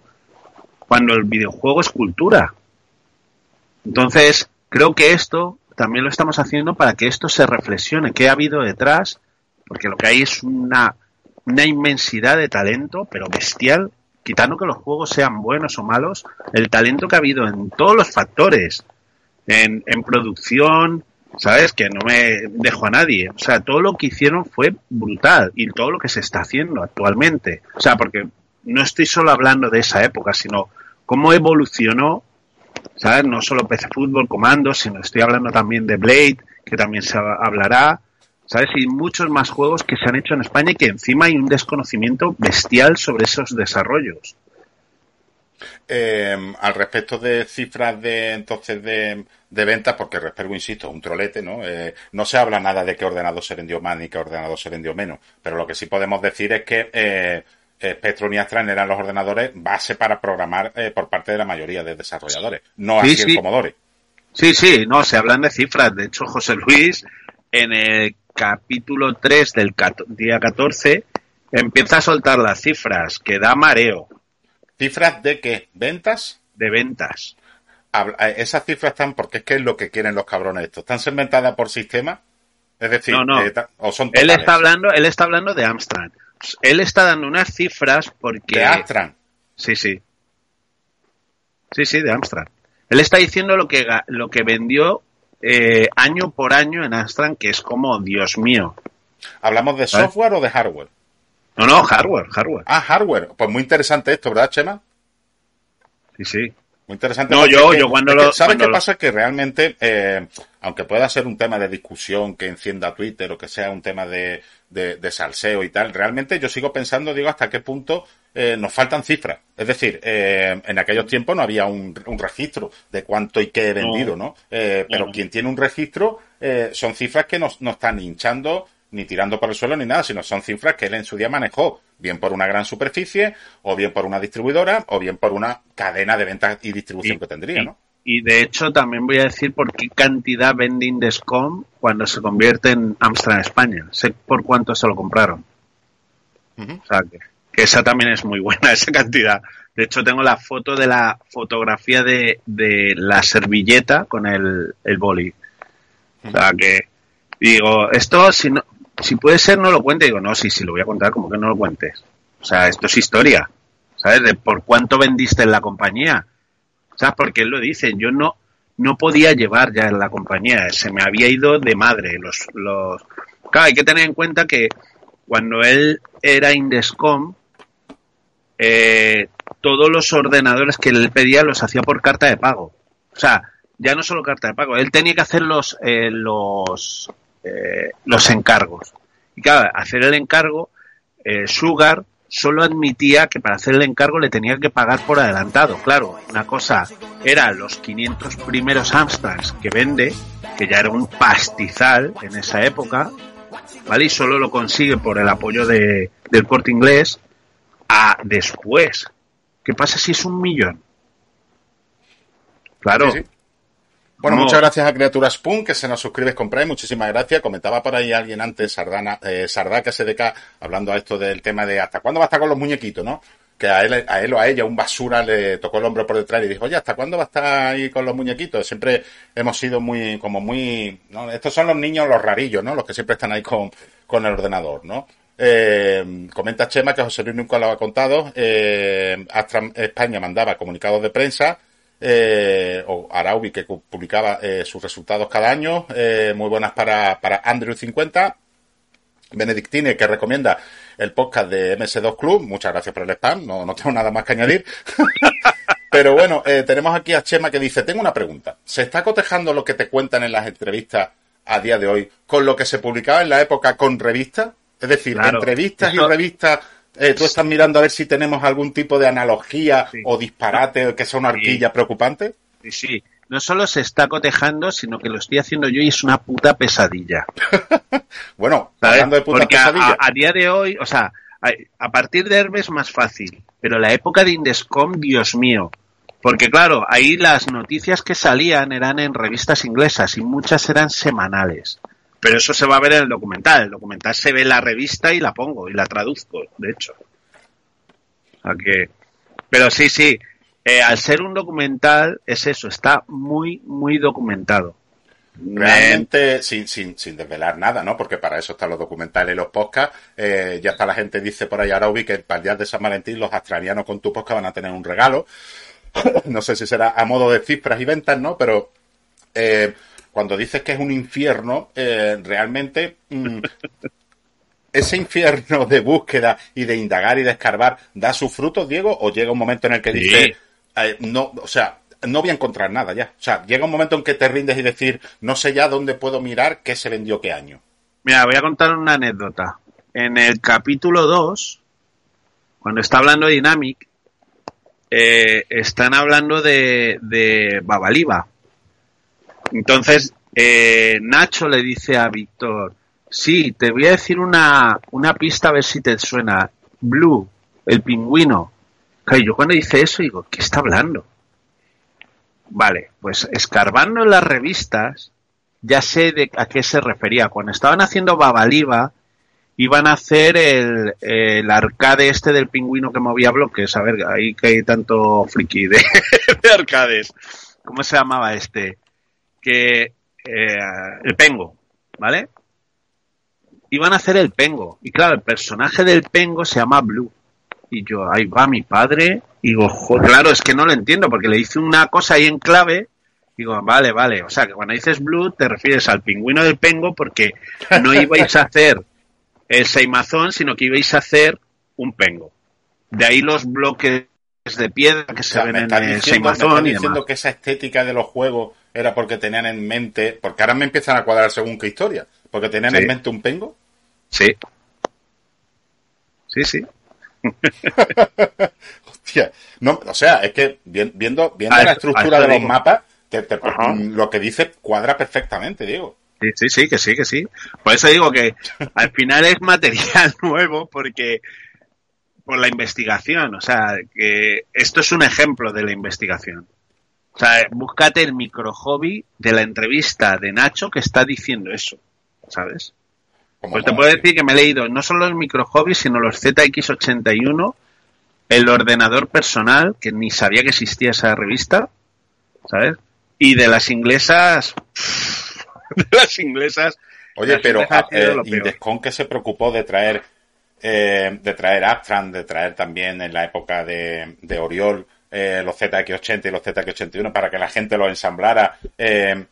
cuando el videojuego es cultura. Entonces, creo que esto también lo estamos haciendo para que esto se reflexione, qué ha habido detrás, porque lo que hay es una, una inmensidad de talento, pero bestial, quitando que los juegos sean buenos o malos, el talento que ha habido en todos los factores, en, en producción, ¿sabes? Que no me dejo a nadie. O sea, todo lo que hicieron fue brutal y todo lo que se está haciendo actualmente. O sea, porque no estoy solo hablando de esa época, sino cómo evolucionó, ¿sabes? No solo PC Fútbol, Comandos, sino estoy hablando también de Blade, que también se hablará, ¿sabes? Y muchos más juegos que se han hecho en España y que encima hay un desconocimiento bestial sobre esos desarrollos. Eh, al respecto de cifras de entonces de, de ventas, porque Respergo, insisto, un trolete, ¿no? Eh, no se habla nada de qué ordenador se vendió más ni qué ordenador se vendió menos, pero lo que sí podemos decir es que eh, Spectrum y Astran eran los ordenadores base para programar eh, por parte de la mayoría de desarrolladores, no así sí. el Commodore. Sí, sí, no, se hablan de cifras. De hecho, José Luis, en el capítulo 3 del día 14, empieza a soltar las cifras, que da mareo. ¿Cifras de qué? ¿Ventas? De ventas. Eh, esas cifras están porque es que es lo que quieren los cabrones estos. ¿Están segmentadas por sistema? Es decir, no, no. Eh, o son él está hablando, él está hablando de Amstrad. Él está dando unas cifras porque. De Amstrad. Sí, sí. Sí, sí, de Amstrad. Él está diciendo lo que lo que vendió eh, año por año en Amstrad, que es como, Dios mío. ¿Hablamos de software o de hardware? No, no, hardware, hardware. Ah, hardware. Pues muy interesante esto, ¿verdad, Chema? Sí, sí. Muy interesante. No, yo, yo cuando lo. ¿Sabes qué pasa? Que realmente, eh, aunque pueda ser un tema de discusión que encienda Twitter o que sea un tema de, de, salseo y tal, realmente yo sigo pensando, digo, hasta qué punto eh, nos faltan cifras. Es decir, eh, en aquellos tiempos no había un, un, registro de cuánto y qué he vendido, ¿no? Eh, pero quien tiene un registro eh, son cifras que no, no están hinchando ni tirando por el suelo ni nada, sino son cifras que él en su día manejó, bien por una gran superficie, o bien por una distribuidora, o bien por una cadena de ventas y distribución que tendría, ¿no? Y de hecho también voy a decir por qué cantidad vende Indescom cuando se convierte en Amstrad España. Sé por cuánto se lo compraron. O sea, que, esa también es muy buena, <laughs> esa cantidad. De hecho, tengo la foto de la fotografía de, de la servilleta con el, el boli. O sea, que digo, esto si no, si puede ser, no lo cuente. Digo, no, sí, sí, lo voy a contar, como que no lo cuentes. O sea, esto es historia. ¿Sabes? De por cuánto vendiste en la compañía. Porque él lo dice, yo no, no podía llevar ya en la compañía, se me había ido de madre. Los, los... Claro, hay que tener en cuenta que cuando él era Indescom, eh, todos los ordenadores que él pedía los hacía por carta de pago. O sea, ya no solo carta de pago, él tenía que hacer los, eh, los eh, los encargos. Y claro, hacer el encargo, eh, Sugar solo admitía que para hacer el encargo le tenía que pagar por adelantado. Claro, una cosa era los 500 primeros Amstrads que vende, que ya era un pastizal en esa época, ¿vale? Y solo lo consigue por el apoyo de, del corte inglés. A después, ¿qué pasa si es un millón? Claro. Bueno, muchas gracias a Criaturas Punk, que se nos suscribes con Prime, muchísimas gracias. Comentaba por ahí alguien antes, Sardana, eh, Sardaca SDK, hablando a esto del tema de hasta cuándo va a estar con los muñequitos, ¿no? Que a él, a él o a ella, un basura, le tocó el hombro por detrás y dijo, oye, ¿hasta cuándo va a estar ahí con los muñequitos? Siempre hemos sido muy, como muy, ¿no? Estos son los niños, los rarillos, ¿no? Los que siempre están ahí con, con el ordenador, ¿no? Eh, comenta Chema que José Luis nunca lo ha contado. Eh, Astra España mandaba comunicados de prensa eh, o Araubi que publicaba eh, sus resultados cada año, eh, muy buenas para, para Andrew 50, Benedictine que recomienda el podcast de MS2 Club, muchas gracias por el spam, no, no tengo nada más que añadir. <laughs> Pero bueno, eh, tenemos aquí a Chema que dice, tengo una pregunta, ¿se está cotejando lo que te cuentan en las entrevistas a día de hoy con lo que se publicaba en la época con revistas? Es decir, Claro. entrevistas Eso- y revistas eh, tú estás mirando a ver si tenemos algún tipo de analogía Sí. o disparate que sea una horquilla preocupante. Sí, sí. No solo se está cotejando, sino que lo estoy haciendo yo y es una puta pesadilla. <laughs> Bueno, ¿sabes? hablando de puta Porque pesadilla. a- a día de hoy, o sea, a, a partir de Hermes es más fácil, pero la época de Indescom, Dios mío. Porque claro, ahí las noticias que salían eran en revistas inglesas y muchas eran semanales. Pero eso se va a ver en el documental. El documental se ve en la revista y la pongo y la traduzco, de hecho. Que... Pero sí, sí. eh, al ser un documental, es eso, está muy, muy documentado. Realmente, sin, sin, sin desvelar nada, ¿no? Porque para eso están los documentales y los podcasts. Eh, ya está la gente dice por ahí, Araubi, que para el día de San Valentín los australianos con tu podcast van a tener un regalo. <coughs> no sé si será a modo de cifras y ventas, ¿no? Pero eh, cuando dices que es un infierno, eh, realmente mm, ese infierno de búsqueda y de indagar y de escarbar da sus frutos, Diego, o llega un momento en el que Sí. dices, eh, no, o sea, no voy a encontrar nada ya. O sea, llega un momento en que te rindes y decir, no sé ya dónde puedo mirar qué se vendió qué año. Mira, voy a contar una anécdota. En el capítulo 2, cuando está hablando de Dynamic, eh, están hablando de, de Babaliba. Entonces, eh, Nacho le dice a Víctor, sí, te voy a decir una, una pista a ver si te suena. Blue, el pingüino. Claro, yo cuando dice eso digo, ¿qué está hablando? Vale, pues escarbando en las revistas, ya sé de a qué se refería. Cuando estaban haciendo Babaliba, iban a hacer el, el arcade este del pingüino que movía bloques. A ver, ahí que hay tanto friki de, <laughs> de arcades. ¿Cómo se llamaba este? Que eh, el pengo, ¿vale? Iban a hacer el pengo. Y claro, el personaje del pengo se llama Blue. Y yo, ahí va mi padre. Y digo, "Jo, claro, es que no lo entiendo, porque le hice una cosa ahí en clave. Digo, vale, vale. O sea, que cuando dices Blue te refieres al pingüino del pengo porque no <laughs> ibais a hacer el seimazón, sino que ibais a hacer un pengo. De ahí los bloques de piedra que O se ven en el seimazón y diciendo demás. que esa estética de los juegos era porque tenían en mente, porque ahora me empiezan a cuadrar según qué historia, porque tenían Sí. en mente un pengo. Sí. Sí, sí. <laughs> Hostia, no, o sea, es que vi- viendo, viendo la estructura de los digo. mapas, te- lo que dice cuadra perfectamente, Diego. Sí, sí, sí, que sí, que sí. Por eso digo que al final es material <laughs> nuevo porque por la investigación, o sea, que esto es un ejemplo de la investigación. O sea, búscate el micro hobby de la entrevista de Nacho que está diciendo eso, ¿sabes? Pues te puedo decir que me he leído no solo los micro hobbies, sino los ZX81, el ordenador personal, que ni sabía que existía esa revista, ¿sabes? Y de las inglesas, <laughs> de las inglesas, Oye, Las pero ah, eh. Indescon que se preocupó de traer eh, de traer Astran, de traer también en la época de, de Oriol eh, los ZX80 y los ZX81 para que la gente los ensamblara. Eh,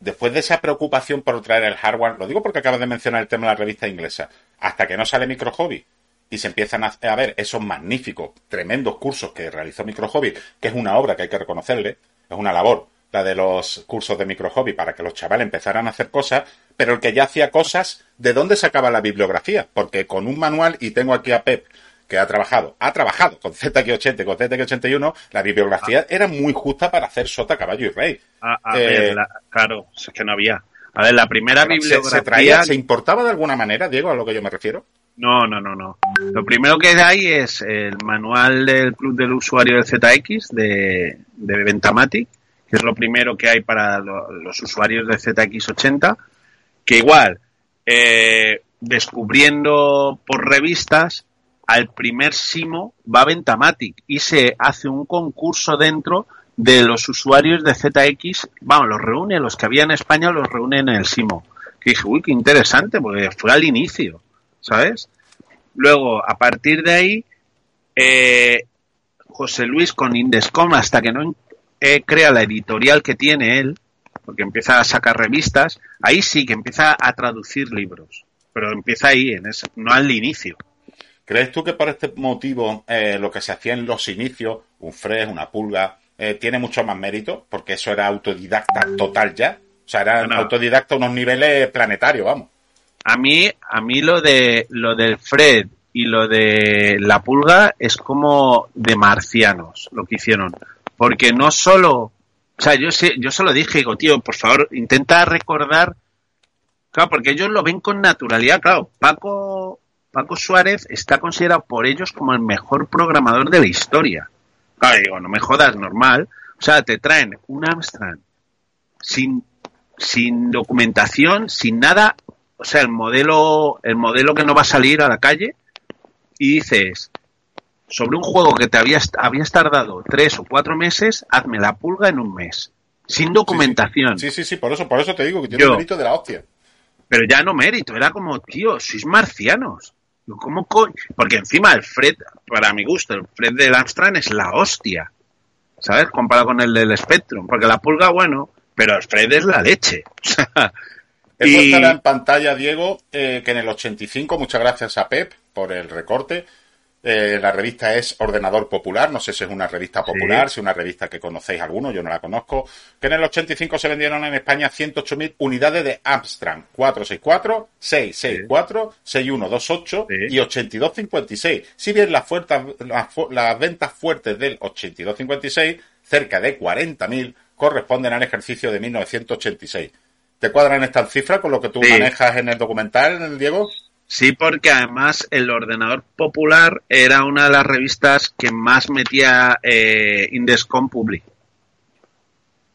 después de esa preocupación por traer el hardware, lo digo porque acabas de mencionar el tema de la revista inglesa, hasta que no sale Micro Hobby y se empiezan a, a ver esos magníficos, tremendos cursos que realizó Micro Hobby, que es una obra que hay que reconocerle, es una labor, la de los cursos de Micro Hobby, para que los chavales empezaran a hacer cosas, pero el que ya hacía cosas, ¿de dónde sacaba la bibliografía? Porque con un manual, y tengo aquí a Pep, que ha trabajado, ha trabajado con ZX80 con ZX81, la bibliografía Ah. era muy justa para hacer Sota, Caballo y Rey. A, a Eh, ver, la- claro, es que no había. A ver, la primera Se, bibliografía... se traía, se importaba de alguna manera, Diego, a lo que yo me refiero. No, no, no, no. Lo primero que hay es el manual del Club del Usuario del ZX de, de Ventamatic, que es lo primero que hay para lo- los usuarios de ZX80, que igual, eh, descubriendo por revistas, al primer Simo va Ventamatic y se hace un concurso dentro de los usuarios de ZX, vamos, los reúne, los que había en España los reúne en el Simo. Que dije, uy, qué interesante, porque fue al inicio. ¿sabes? Luego, a partir de ahí, eh, José Luis con Indescom, hasta que no eh, crea la editorial que tiene él, porque empieza a sacar revistas, ahí sí que empieza a traducir libros, pero empieza ahí, en ese, no al inicio. ¿Crees tú que por este motivo eh, lo que se hacía en los inicios, un Fresh, una pulga, eh, tiene mucho más mérito? Porque eso era autodidacta total ya. O sea, era autodidacta a unos niveles planetarios, vamos. A mí, a mí lo de lo del Fred y lo de la pulga es como de marcianos lo que hicieron, porque no solo, o sea, yo sé, yo se lo dije, digo, tío, por favor, intenta recordar, claro, porque ellos lo ven con naturalidad, claro, Paco Paco Suárez está considerado por ellos como el mejor programador de la historia. Claro, digo, no me jodas, normal. O sea, te traen un Amstrad sin, sin documentación, sin nada, o sea, el modelo, el modelo que no va a salir a la calle, y dices, sobre un juego que te habías, habías tardado tres o cuatro meses, hazme la pulga en un mes. Sin documentación. Sí, sí, sí, por eso, por eso te digo que tiene Yo. un mérito de la hostia. Pero ya no mérito, era como, tío, sois marcianos. ¿Cómo coño? Porque encima el Fred, para mi gusto, el Fred del Amstrad es la hostia. ¿Sabes? Comparado con el del Spectrum. Porque la pulga, bueno, pero el Fred es la leche. <laughs> He puesto en pantalla, Diego, eh, que en el 85, muchas gracias a Pep por el recorte. Eh, la revista es Ordenador Popular, no sé si es una revista popular, si es una revista que conocéis alguno, yo no la conozco. Que en el 85 se vendieron en España 108.000 unidades de Amstrad 464, 664, 6128 Sí. y 8256. Si bien las, fuertes, las, las ventas fuertes del 8256, cerca de 40.000, corresponden al ejercicio de 1986. ¿Te cuadran estas cifras con lo que tú Sí. manejas en el documental, Diego? Sí, porque además el ordenador popular era una de las revistas que más metía eh, Indescom Public.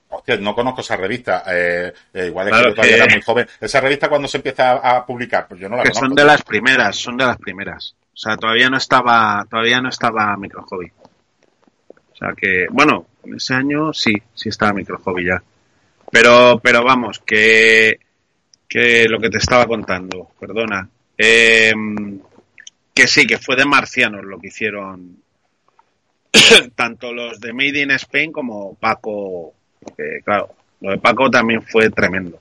Hostia, no conozco esa revista. eh, eh, igual es Claro que yo todavía que- era muy joven. ¿Esa revista cuando se empieza a, a publicar? Pues yo no la Que conozco. son de las primeras, son de las primeras. O sea, todavía no estaba, todavía no estaba Micro Hobby. O sea que, bueno, en ese año sí, sí estaba Micro Hobby ya. Pero, pero vamos, que, que lo que te estaba contando, perdona, eh, que sí, que fue de marcianos lo que hicieron <clears throat> tanto los de Made in Spain como Paco, claro, lo de Paco también fue tremendo.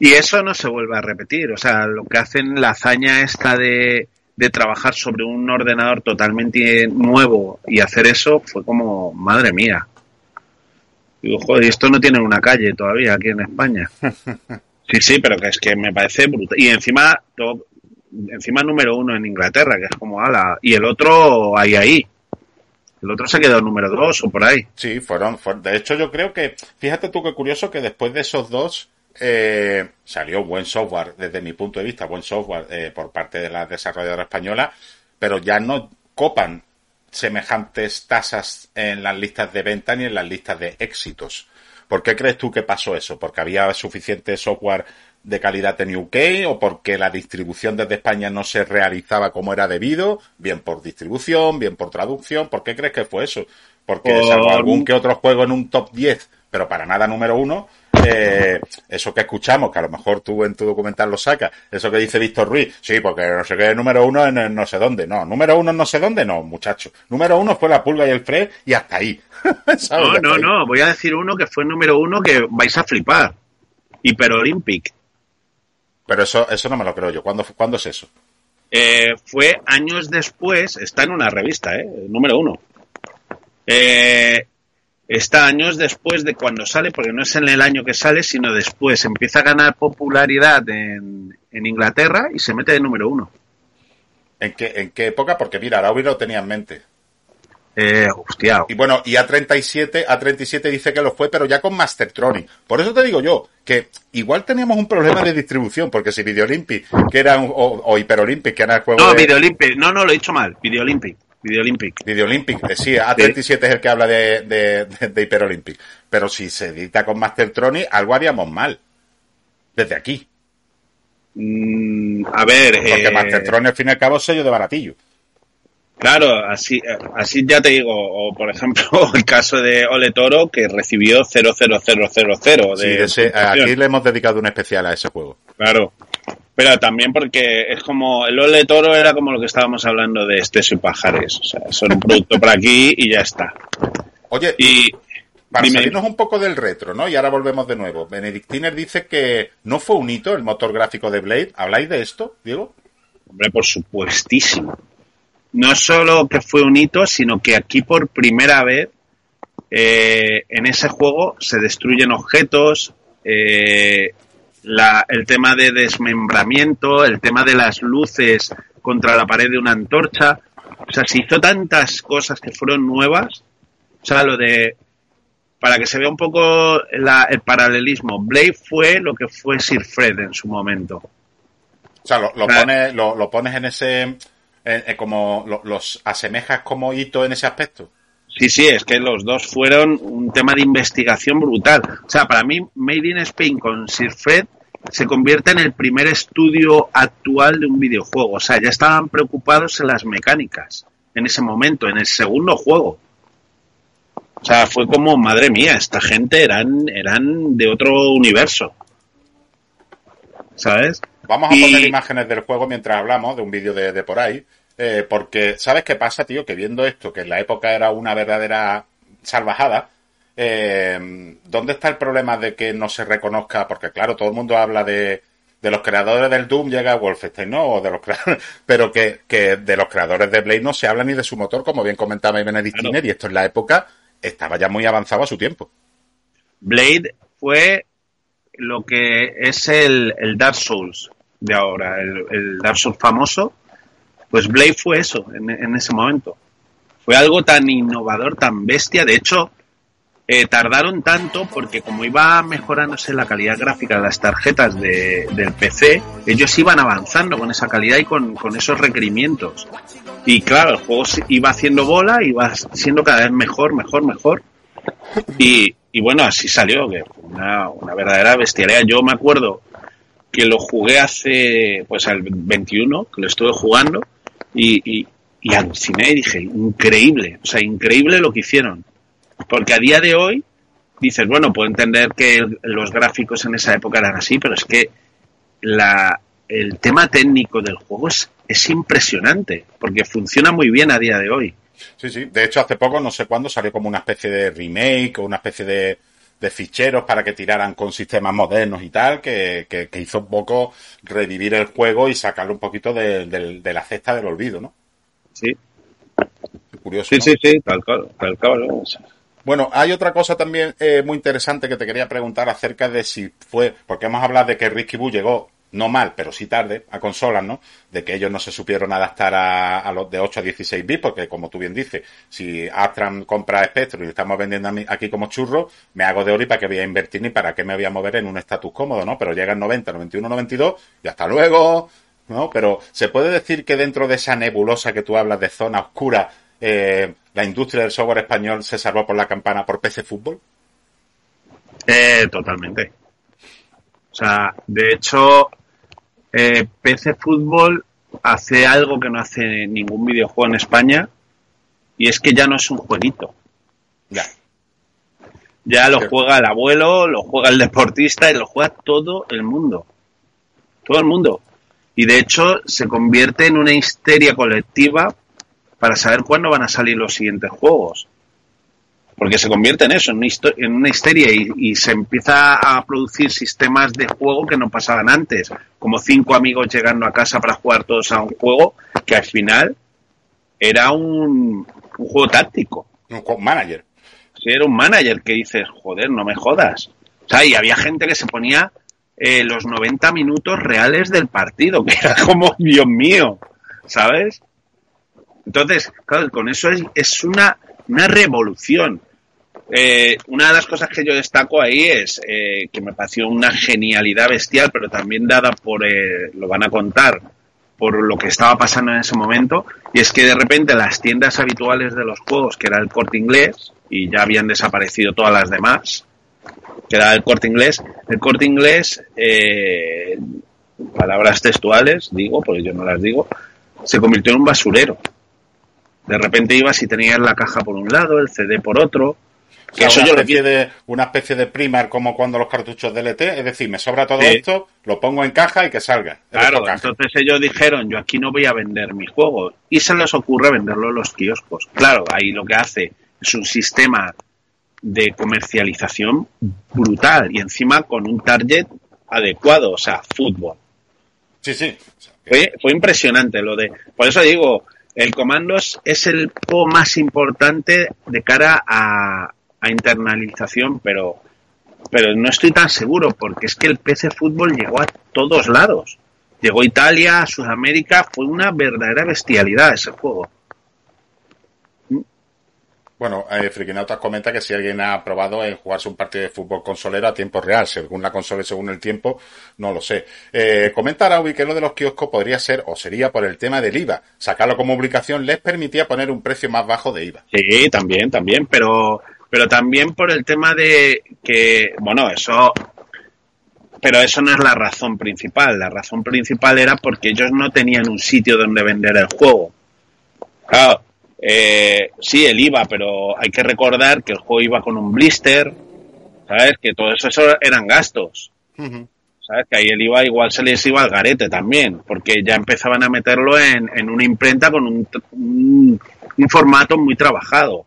Y eso no se vuelve a repetir. O sea, lo que hacen la hazaña esta de, de trabajar sobre un ordenador totalmente nuevo y hacer eso fue como, madre mía. Digo, joder, esto no tiene una calle todavía aquí en España. <laughs> Sí, sí, pero que es que me parece brutal. Y encima, to- encima número uno en Inglaterra, que es como ala. Y el otro ahí, ahí. El otro se quedó número dos o por ahí. Sí, fueron, fueron- De hecho, yo creo que, fíjate tú qué curioso que después de esos dos eh, salió buen software, desde mi punto de vista, buen software eh, por parte de la desarrolladora española, pero ya no copan semejantes tasas en las listas de venta ni en las listas de éxitos. ¿Por qué crees tú que pasó eso? ¿Porque había suficiente software de calidad en UK o porque la distribución desde España no se realizaba como era debido? Bien por distribución, bien por traducción. ¿Por qué crees que fue eso? Porque Por- salvo algún que otro juego en un top 10, pero para nada número uno, eh, eso que escuchamos, que a lo mejor tú en tu documental lo sacas, eso que dice Víctor Ruiz, sí, porque no sé qué, número uno en el no sé dónde, no, número uno en no sé dónde, no, muchacho, número uno fue la pulga y el fred y hasta ahí. <laughs> No, no, ahí. no. Voy a decir uno que fue número uno que vais a flipar. Hyper Olympic. Pero eso, eso no me lo creo yo. ¿Cuándo, ¿cuándo es eso? Eh, fue años después, está en una revista, ¿eh? Número uno. Eh, está años después de cuando sale, porque no es en el año que sale, sino después. Empieza a ganar popularidad en, en Inglaterra y se mete de número uno. ¿En qué, ¿En qué época? Porque mira, Araubi lo tenía en mente. Eh, hostia. Y bueno, y A37, A37 dice que lo fue, pero ya con Mastertronic. Por eso te digo yo, que igual teníamos un problema de distribución, porque si Videolympic, que era un, o, o Hyperolympic, que era el juego No, de... Videolympic. No, no, lo he dicho mal. Videolympic. Videolympic. Videolympic, eh, sí, <laughs> A37 es el que habla de, de, de, de Hyperolympic. Pero si se edita con Mastertronic, algo haríamos mal. Desde aquí. Mm, a ver. Porque eh, Mastertronic, al fin y al cabo, es sello de baratillo. Claro, así, así ya te digo, o por ejemplo <laughs> el caso de Ole Toro que recibió 00000 de Sí, ese- aquí le hemos dedicado un especial a ese juego. Claro. Pero también porque es como, el Ole Toro era como lo que estábamos hablando de Esteso y Pajares. O sea, son un <laughs> producto por aquí y ya está. Oye, Y para dime, salirnos un poco del retro, ¿no? Y ahora volvemos de nuevo. Benedictiner dice que no fue un hito el motor gráfico de Blade. ¿Habláis de esto, Diego? hombre, por supuestísimo. No solo que fue un hito, sino que aquí por primera vez eh, en ese juego se destruyen objetos, eh, la- el tema de desmembramiento, el tema de las luces contra la pared de una antorcha. O sea, se hizo tantas cosas que fueron nuevas. O sea, lo de. Para que se vea un poco la- el paralelismo, Blade fue lo que fue Sir Fred en su momento. O sea, lo, lo pones, lo, lo pones en ese... en- en como lo- los asemejas como hito en ese aspecto. Sí, sí, es que los dos fueron un tema de investigación brutal. O sea, para mí, Made in Spain con Sir Fred se convierte en el primer estudio actual de un videojuego. O sea, ya estaban preocupados en las mecánicas en ese momento, en el segundo juego. O sea, fue como, madre mía, esta gente eran, eran de otro universo. ¿Sabes? Vamos a Y- poner imágenes del juego mientras hablamos de un vídeo de, de por ahí. Eh, porque, ¿sabes qué pasa, tío? Que viendo esto, que en la época era una verdadera salvajada, eh, ¿dónde está el problema de que no se reconozca? Porque, claro, todo el mundo habla de, de los creadores del Doom, llega Wolfenstein, ¿no? O de los <laughs> pero que, que de los creadores de Blade no se habla ni de su motor, como bien comentaba Benedict Claro. y esto en la época estaba ya muy avanzado a su tiempo. Blade fue lo que es el, el Dark Souls de ahora, el, el Dark Souls famoso. Pues Blade fue eso en, ese momento. Fue algo tan innovador, tan bestia. De hecho, eh, tardaron tanto porque como iba mejorándose la calidad gráfica de las tarjetas de- del PC, ellos iban avanzando con esa calidad y con, esos requerimientos. Y claro, el juego iba haciendo bola, iba siendo cada vez mejor, mejor, mejor. Y, y bueno, así salió, que una, una verdadera bestialidad. Yo me acuerdo que lo jugué hace, pues al 21, que lo estuve jugando, y, y, y aluciné y dije, increíble, o sea, increíble lo que hicieron. Porque a día de hoy dices, bueno, puedo entender que los gráficos en esa época eran así, pero es que la, el tema técnico del juego es, es impresionante, porque funciona muy bien a día de hoy. Sí, sí. De hecho, hace poco, no sé cuándo, salió como una especie de remake o una especie de, de ficheros para que tiraran con sistemas modernos y tal, que, que, que hizo un poco revivir el juego y sacarlo un poquito de, de- de la cesta del olvido, ¿no? Sí, Curioso. sí, ¿no? sí, sí, tal cual, tal cual. Bueno, hay otra cosa también eh, muy interesante que te quería preguntar acerca de si fue, porque hemos hablado de que Risky Boo llegó no mal, pero sí tarde a consolas, ¿no? De que ellos no se supieron adaptar a, los de 8 a 16 bits, porque como tú bien dices, si Astram compra Spectrum y estamos vendiendo aquí como churro, me hago de oro y para qué voy a invertir ni para qué me voy a mover en un estatus cómodo, ¿no? Pero llega el 90, 91, 92 y hasta luego, ¿no? Pero se puede decir que dentro de esa nebulosa que tú hablas de zona oscura, eh, la industria del software español se salvó por la campana por PC Fútbol. Eh, totalmente. O sea, de hecho, eh, PC Fútbol hace algo que no hace ningún videojuego en España y es que ya no es un jueguito. Ya. Ya lo juega el abuelo, lo juega el deportista y lo juega todo el mundo. Todo el mundo. Y de hecho se convierte en una histeria colectiva para saber cuándo van a salir los siguientes juegos. Porque se convierte en eso, en una, histo- en una histeria y, y se empieza a producir sistemas de juego que no pasaban antes. Como cinco amigos llegando a casa para jugar todos a un juego que al final era un, un juego táctico. Un co- manager. Si era un manager que dices, joder, no me jodas. O sea, y había gente que se ponía eh, los 90 minutos reales del partido, <laughs> que era como, Dios mío. ¿sabes? Entonces, claro, con eso es, es una, una revolución. Eh, una de las cosas que yo destaco ahí es eh, que me pareció una genialidad bestial, pero también dada por, eh, lo van a contar, por lo que estaba pasando en ese momento, y es que de repente las tiendas habituales de los juegos, que era el corte inglés, y ya habían desaparecido todas las demás, que era el corte inglés, el corte inglés, eh, palabras textuales, digo, porque yo no las digo, se convirtió en un basurero. De repente ibas y tenías la caja por un lado, el CD por otro, que eso una, yo especie de, una especie de primer como cuando los cartuchos DLT, es decir, me sobra todo esto, lo pongo en caja y que salga. Claro, entonces ellos dijeron, yo aquí no voy a vender mi juego. Y se les ocurre venderlo en los kioscos. Claro, ahí lo que hace es un sistema de comercialización brutal y encima con un target adecuado, o sea, fútbol. Sí, sí. Fue, fue impresionante lo de... Por eso digo, el Comandos es el juego más importante de cara a, a internalización, pero, pero no estoy tan seguro porque es que el PC Fútbol llegó a todos lados. Llegó a Italia, a Sudamérica, fue una verdadera bestialidad ese juego. Bueno, eh, Frikinautas comenta que si alguien ha probado en jugarse un partido de fútbol consolero a tiempo real, según la consola y según el tiempo, no lo sé. Eh, comenta Araubi que lo de los kioscos podría ser o sería por el tema del IVA. Sacarlo como obligación les permitía poner un precio más bajo de IVA. Sí, también, también, pero pero también por el tema de que, bueno, eso, pero eso no es la razón principal. La razón principal era porque ellos no tenían un sitio donde vender el juego. Claro, eh, sí, el IVA, pero hay que recordar que el juego iba con un blister, ¿sabes? Que todo eso, eran gastos. ¿Sabes? Que ahí el IVA igual se les iba al garete también, porque ya empezaban a meterlo en, en una imprenta con un, un formato muy trabajado.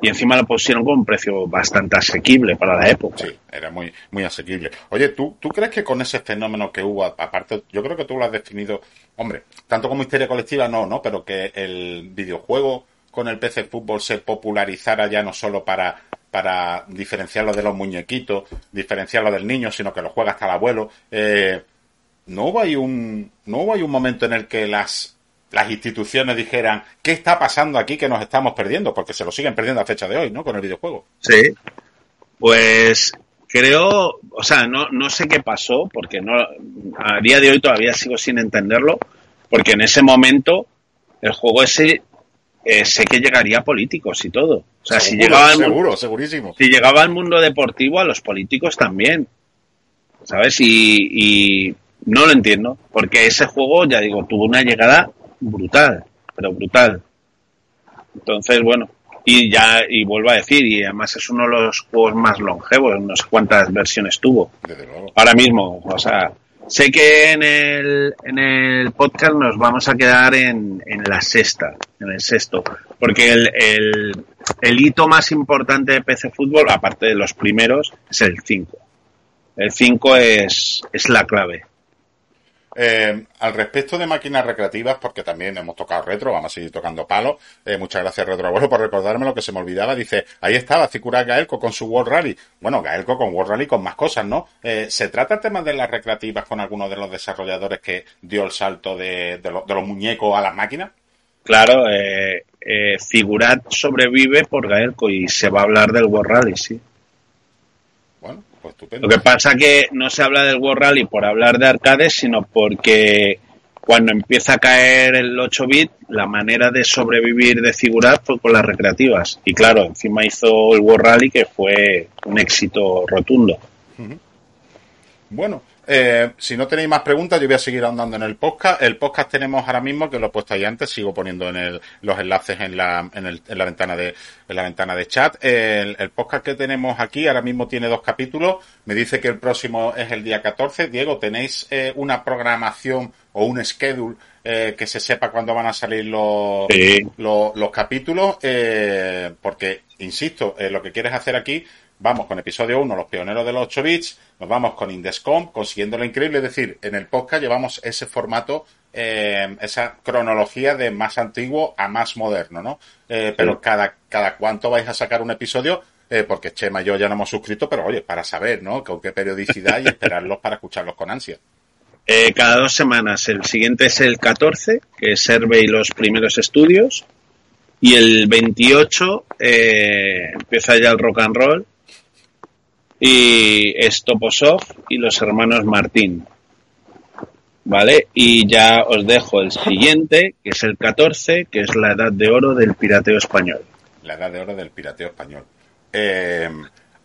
Y encima lo pusieron con un precio bastante asequible para la época. Sí, era muy, muy asequible. Oye, ¿tú, ¿tú crees que con ese fenómeno que hubo, aparte, yo creo que tú lo has definido, hombre, tanto como histeria colectiva no, ¿no? Pero que el videojuego con el PC Fútbol se popularizara ya no solo para, para diferenciarlo de los muñequitos, diferenciarlo del niño, sino que lo juega hasta el abuelo. Eh, ¿no, hubo ahí un, ¿No hubo ahí un momento en el que las las instituciones dijeran, ¿qué está pasando aquí que nos estamos perdiendo? Porque se lo siguen perdiendo a fecha de hoy, ¿no? Con el videojuego. Sí. Pues creo, o sea, no, no sé qué pasó, porque no, a día de hoy todavía sigo sin entenderlo, porque en ese momento el juego ese eh, sé que llegaría a políticos y todo. O sea, si llegaba al seguro, segurísimo. Si llegaba al mundo deportivo, a los políticos también. ¿Sabes? Y, y no lo entiendo, porque ese juego, ya digo, tuvo una llegada brutal, pero brutal. Entonces, bueno, y ya, y vuelvo a decir, y además es uno de los juegos más longevos, no sé cuántas versiones tuvo. Ahora mismo, o sea, sé que en el, en el podcast nos vamos a quedar en, en la sexta, en el sexto, porque el, el, el hito más importante de PC Fútbol, aparte de los primeros, es el 5. El 5 es, es la clave. Eh, al respecto de máquinas recreativas, porque también hemos tocado retro, vamos a seguir tocando palos. Eh, muchas gracias, Retro Abuelo, por recordarme lo que se me olvidaba. Dice, ahí estaba Cicura Gaelco con su World Rally. Bueno, Gaelco con World Rally con más cosas, ¿no? Eh, ¿Se trata el tema de las recreativas con alguno de los desarrolladores que dio el salto de, de, de los muñecos a las máquinas? Claro, eh, eh, Figurat sobrevive por Gaelco y se va a hablar del World Rally, sí. Pues Lo que pasa que no se habla del World Rally por hablar de arcades, sino porque cuando empieza a caer el 8 bit, la manera de sobrevivir de Figurat fue con las recreativas. Y claro, encima hizo el World Rally que fue un éxito rotundo. Bueno, eh, si no tenéis más preguntas, yo voy a seguir andando en el podcast. El podcast tenemos ahora mismo, que lo he puesto ahí antes, sigo poniendo en el, los enlaces en la, en, el, en la ventana de, en la ventana de chat. El, el, podcast que tenemos aquí ahora mismo tiene dos capítulos. Me dice que el próximo es el día 14. Diego, ¿tenéis eh, una programación o un schedule eh, que se sepa cuándo van a salir los, sí. los, los, capítulos? Eh, porque, insisto, lo que quieres hacer aquí vamos con episodio 1, los pioneros de los 8 bits, nos vamos con Indescom, consiguiendo lo increíble, es decir, en el podcast llevamos ese formato, eh, esa cronología de más antiguo a más moderno, ¿no? Eh, pero sí. cada, cada cuánto vais a sacar un episodio, eh, porque Chema y yo ya no hemos suscrito, pero oye, para saber, ¿no? Con qué periodicidad y <laughs> esperarlos para escucharlos con ansia. Eh, cada dos semanas. El siguiente es el 14, que es Serve y los primeros estudios. Y el 28 eh, empieza ya el rock and roll. Y es Toposov y los hermanos Martín. ¿Vale? Y ya os dejo el siguiente, que es el 14, que es la edad de oro del pirateo español. La edad de oro del pirateo español. Eh,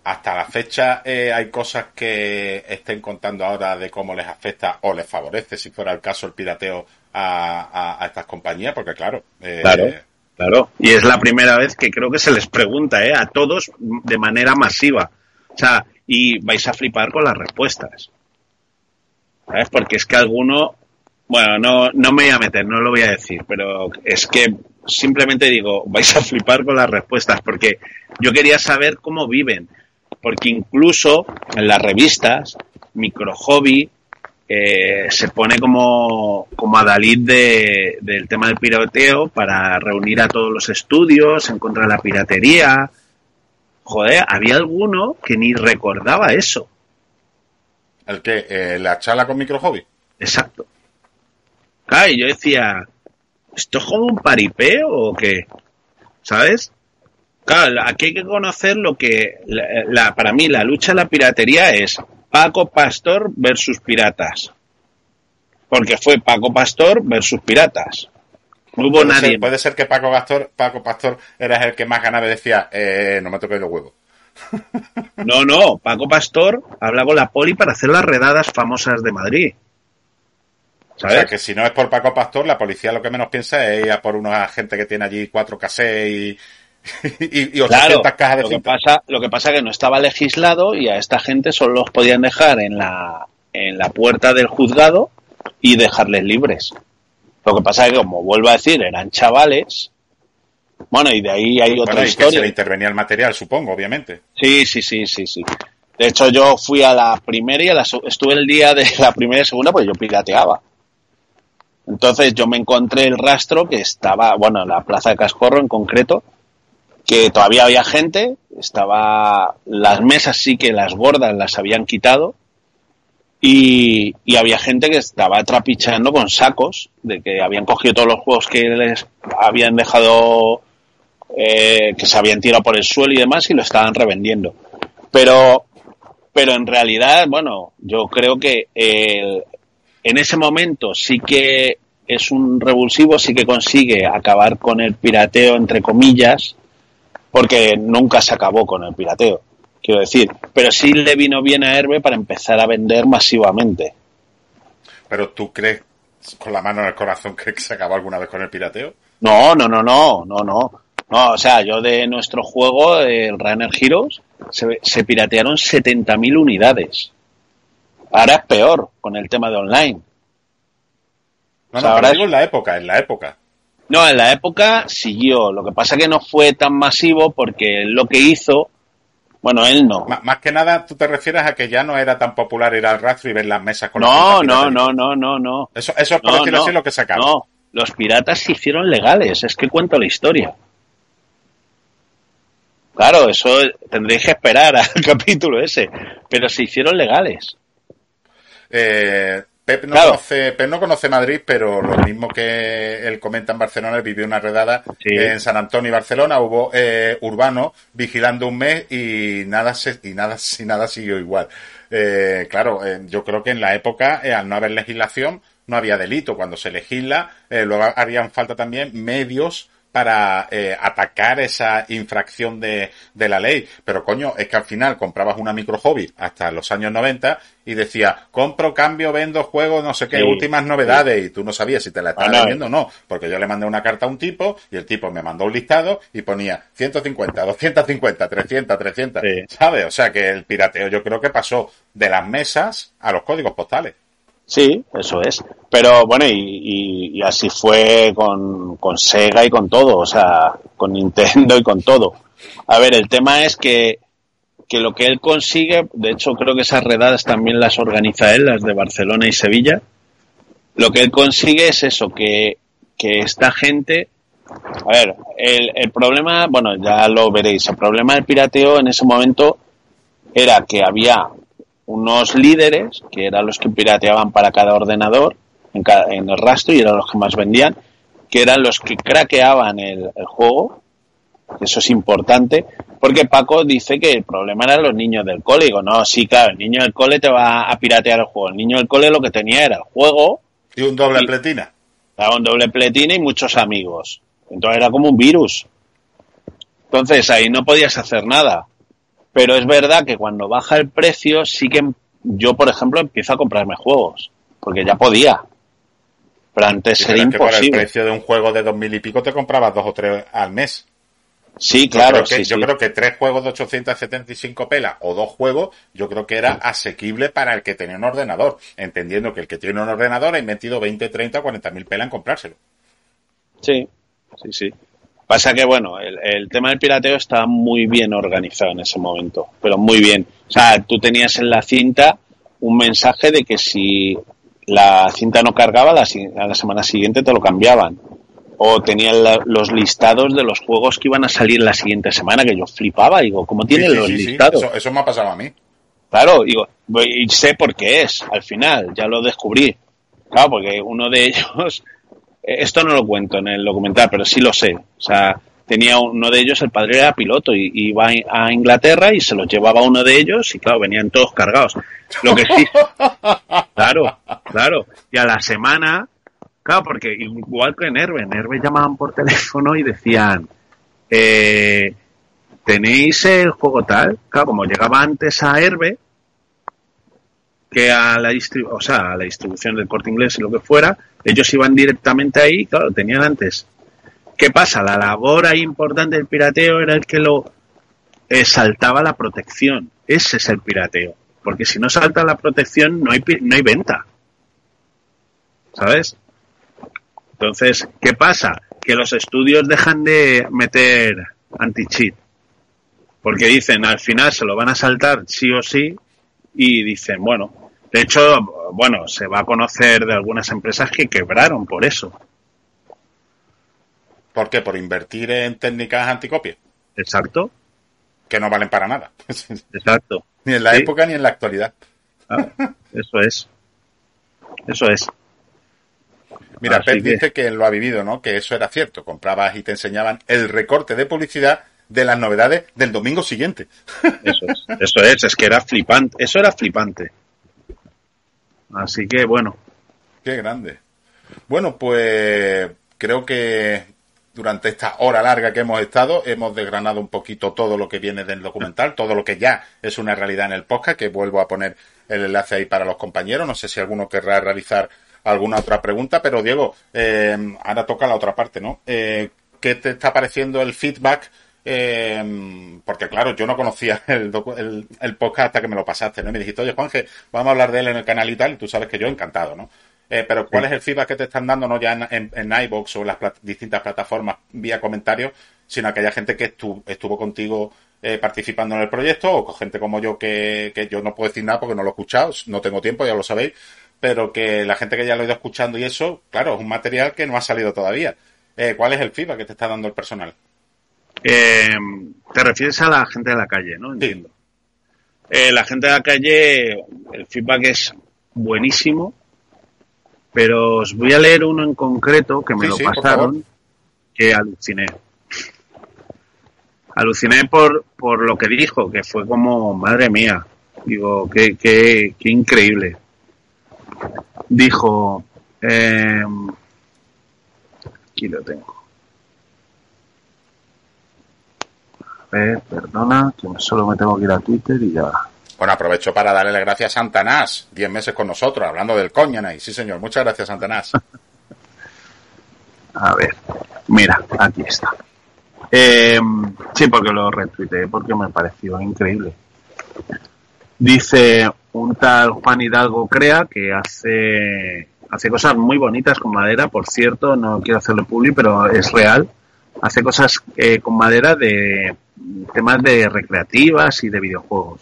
hasta la fecha eh, hay cosas que estén contando ahora de cómo les afecta o les favorece, si fuera el caso, el pirateo a, estas compañías, porque claro. Eh, claro, claro. Y es la primera vez que creo que se les pregunta ¿eh? a todos de manera masiva. Y vais a flipar con las respuestas. ¿Sabes? Porque es que alguno, bueno, no, no me voy a meter, no lo voy a decir, pero es que simplemente digo, <laughs> vais a flipar con las respuestas, porque yo quería saber cómo viven, porque incluso en las revistas, Micro Hobby eh, se pone como, como adalid de, del tema del piroteo para reunir a todos los estudios en contra de la piratería. Joder, había alguno que ni recordaba eso. ¿El que eh, ¿La charla con Micro Hobby? Exacto. Claro, y yo decía, ¿esto es como un paripeo o qué? ¿Sabes? Claro, aquí hay que conocer lo que, la, para mí, la lucha de la piratería es Paco Pastor versus piratas. Porque fue Paco Pastor versus piratas. No hubo nadie. puede ser que Paco Pastor, Paco Pastor era el que más ganaba y decía, eh, no me toquéis los huevos. No, no, Paco Pastor habla con la poli para hacer las redadas famosas de Madrid. ¿Sabes? O sea, que si no es por Paco Pastor, la policía lo que menos piensa es ir a por una gente que tiene allí cuatro casés y, y, claro, cajas de lo que pasa Lo que pasa es que no estaba legislado y a esta gente solo los podían dejar en la, en la puerta del juzgado y dejarles libres. Lo que pasa es que, como vuelvo a decir, eran chavales bueno, y de ahí hay otra historia. Que se le intervenía el material, supongo, obviamente. Sí, sí, sí, sí, sí. De hecho, yo fui a la primera y a la, estuve el día de la primera y segunda, pues yo pirateaba. Entonces yo me encontré el rastro que estaba, bueno, en la plaza de Cascorro en concreto, que todavía había gente, estaba, las mesas sí que las gordas las habían quitado, y, y, había gente que estaba trapichando con sacos de que habían cogido todos los juegos que les habían dejado eh, que se habían tirado por el suelo y demás y lo estaban revendiendo. Pero, pero en realidad, bueno, yo creo que en ese momento sí que es un revulsivo, sí que consigue acabar con el pirateo, entre comillas, porque nunca se acabó con el pirateo, quiero decir. Pero sí le vino bien a Herbe para empezar a vender masivamente. Pero tú crees, con la mano en el corazón, crees que se acabó alguna vez con el pirateo? No, no, no, no, no, no. No, o sea, yo de nuestro juego, el Runner Heroes, se, se piratearon 70.000 unidades. Ahora es peor con el tema de online. No, no, ahora digo en la época, en la época. No, en la época siguió. Lo que pasa es que no fue tan masivo porque lo que hizo, bueno, él no. más que nada, tú te refieres a que ya no era tan popular ir al rastro y ver las mesas con No, no, no, no, no, no. Eso, eso es por decirlo así lo que sacaron. No, los piratas se hicieron legales. Es que cuento la historia. Claro, eso tendréis que esperar <laughs> al capítulo ese, pero se hicieron legales. Eh, Pep, no conoce, Pep no conoce Madrid, pero lo mismo que él comenta en Barcelona, él vivió una redada en San Antonio y Barcelona, hubo eh, urbano vigilando un mes y nada se, y nada, y nada siguió igual. Eh, claro, eh, yo creo que en la época, eh, al no haber legislación, no había delito. Cuando se legisla, luego harían falta también medios para eh, atacar esa infracción de, de, la ley. Pero coño, es que al final comprabas una micro hobby hasta los años 90 y decía, compro, cambio, vendo, juego, no sé qué, últimas novedades, y tú no sabías si te la estabas vendiendo o no, porque yo le mandé una carta a un tipo y el tipo me mandó un listado y ponía 150, 250, 300, 300, ¿sabes? O sea que el pirateo yo creo que pasó de las mesas a los códigos postales. Sí, eso es. Pero bueno, y, así fue con, con, Sega y con todo, o sea, con Nintendo y con todo. A ver, el tema es que, que lo que él consigue, de hecho creo que esas redadas también las organiza él, las de Barcelona y Sevilla. Lo que él consigue es eso, que, que esta gente, a ver, el, el problema, bueno, ya lo veréis, el problema del pirateo en ese momento era que había unos líderes que eran los que pirateaban para cada ordenador en, en el rastro y eran los que más vendían, que eran los que craqueaban el, juego. Eso es importante, porque Paco dice que el problema eran los niños del cole. Digo, no, sí, claro, el niño del cole te va a piratear el juego. El niño del cole lo que tenía era el juego. Y un doble pletina. Un doble pletina y muchos amigos. Entonces era como un virus. Entonces ahí no podías hacer nada. Pero es verdad que cuando baja el precio, sí que yo, por ejemplo, empiezo a comprarme juegos. Porque ya podía. Pero antes era imposible. el precio de un juego de dos mil y pico te comprabas dos o tres al mes. Sí, claro. Yo creo que, yo creo que tres juegos de 875 pelas o dos juegos, yo creo que era asequible para el que tenía un ordenador. Entendiendo que el que tiene un ordenador ha invertido 20, 30, 40 mil pelas en comprárselo. Sí, sí, sí. Pasa que, bueno, el, el, tema del pirateo está muy bien organizado en ese momento, pero muy bien. O sea, tú tenías en la cinta un mensaje de que si la cinta no cargaba, la, a la semana siguiente te lo cambiaban. O tenían los listados de los juegos que iban a salir la siguiente semana, que yo flipaba. Digo, ¿cómo tienen los listados? Eso, eso, me ha pasado a mí. Claro, digo, y sé por qué es, al final, ya lo descubrí. Claro, porque uno de ellos esto no lo cuento en el documental, pero sí lo sé. O sea, tenía uno de ellos, el padre era piloto y, iba a Inglaterra y se los llevaba uno de ellos y claro, venían todos cargados. Lo que sí, <laughs> claro, claro. Y a la semana, claro, porque igual que en Herbe, en Herbe llamaban por teléfono y decían, eh, ¿tenéis el juego tal? Claro, como llegaba antes a Herbe, que a la, o sea, a la distribución del corte inglés y lo que fuera, ellos iban directamente ahí, claro, tenían antes. ¿Qué pasa? La labor ahí importante del pirateo era el que lo eh, saltaba la protección. Ese es el pirateo. Porque si no salta la protección, no hay, no hay venta. ¿Sabes? Entonces, ¿qué pasa? Que los estudios dejan de meter anti-cheat. Porque dicen, al final se lo van a saltar sí o sí. Y dicen, bueno, de hecho, bueno, se va a conocer de algunas empresas que quebraron por eso. ¿Por qué? Por invertir en técnicas anticopia. Exacto. Que no valen para nada. <laughs> Exacto. ni en la época ni en la actualidad. Ah, eso es. Eso es. Mira, Pep dice que lo ha vivido, ¿no? Que eso era cierto. Comprabas y te enseñaban el recorte de publicidad de las novedades del domingo siguiente. Eso es. Eso es. Es que era flipante. Eso era flipante. Así que bueno. Qué grande. Bueno, pues creo que durante esta hora larga que hemos estado hemos desgranado un poquito todo lo que viene del documental, todo lo que ya es una realidad en el podcast, que vuelvo a poner el enlace ahí para los compañeros. No sé si alguno querrá realizar alguna otra pregunta, pero Diego, eh, ahora toca la otra parte, ¿no? Eh, ¿Qué te está pareciendo el feedback eh, porque claro, yo no conocía <laughs> el, el, podcast hasta que me lo pasaste, ¿no? Y me dijiste, oye Juanje, vamos a hablar de él en el canal y tal, y tú sabes que yo encantado, ¿no? Eh, pero ¿cuál es el feedback que te están dando, no ya en, en, iBox o en las distintas plataformas vía comentarios, sino aquella gente que estuvo, estuvo contigo eh, participando en el proyecto, o con gente como yo que, que yo no puedo decir nada porque no lo he escuchado, no tengo tiempo, ya lo sabéis, pero que la gente que ya lo ha ido escuchando y eso, claro, es un material que no ha salido todavía. Eh, ¿Cuál es el feedback que te está dando el personal? Eh, te refieres a la gente de la calle, ¿no? Entiendo. Eh, la gente de la calle, el feedback es buenísimo, pero os voy a leer uno en concreto que me lo pasaron, que aluciné. Aluciné por, por lo que dijo, que fue como, madre mía, digo, qué, qué, qué increíble. Dijo, eh, aquí lo tengo. Perdona, que solo me tengo que ir a Twitter y ya. Bueno, aprovecho para darle las gracias a Santanás, 10 meses con nosotros, hablando del Coñanay. Sí, señor, muchas gracias, Santanás. <laughs> a ver, mira, aquí está. Eh, sí, porque lo retuiteé, porque me pareció increíble. Dice un tal Juan Hidalgo Crea que hace, hace cosas muy bonitas con madera, por cierto, no quiero hacerlo público, pero es real. Hace cosas eh, con madera de temas de recreativas y de videojuegos.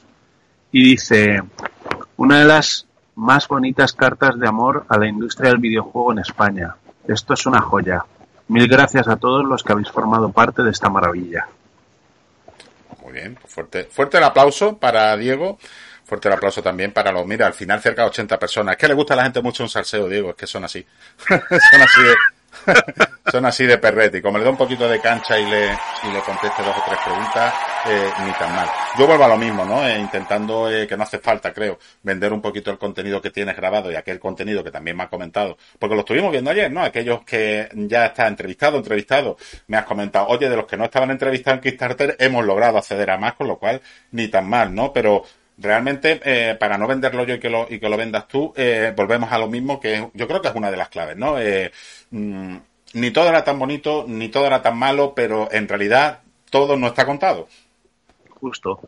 Y dice, una de las más bonitas cartas de amor a la industria del videojuego en España. Esto es una joya. Mil gracias a todos los que habéis formado parte de esta maravilla. Muy bien, fuerte, fuerte el aplauso para Diego, Fuerte el aplauso también para los, mira, al final cerca de 80 personas. Es que le gusta a la gente mucho un salseo, Diego, es que son así. <laughs> son así de, <laughs> son así de perrete. Como le doy un poquito de cancha y le, y le conteste dos o tres preguntas, eh, ni tan mal. Yo vuelvo a lo mismo, ¿no? Eh, intentando, eh, que no hace falta, creo, vender un poquito el contenido que tienes grabado y aquel contenido que también me has comentado. Porque lo estuvimos viendo ayer, ¿no? Aquellos que ya está entrevistado, entrevistado, me has comentado, oye, de los que no estaban entrevistados en Kickstarter, hemos logrado acceder a más, con lo cual, ni tan mal, ¿no? Pero, realmente eh, para no venderlo yo y que lo y que lo vendas tú eh, volvemos a lo mismo que yo creo que es una de las claves no eh, mm, ni todo era tan bonito ni todo era tan malo pero en realidad todo no está contado. Justo.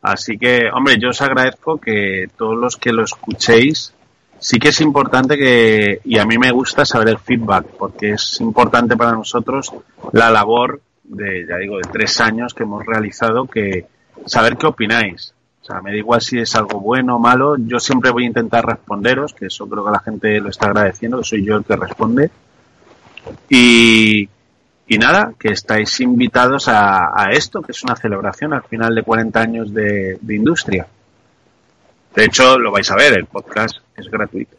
Así que hombre yo os agradezco que todos los que lo escuchéis sí que es importante que y a mí me gusta saber el feedback porque es importante para nosotros la labor de ya digo de tres años que hemos realizado que saber qué opináis me da igual si es algo bueno o malo, yo siempre voy a intentar responderos, que eso creo que la gente lo está agradeciendo, que soy yo el que responde. Y, y nada, que estáis invitados a, a, esto, que es una celebración al final de 40 años de, de industria. De hecho, lo vais a ver, el podcast es gratuito.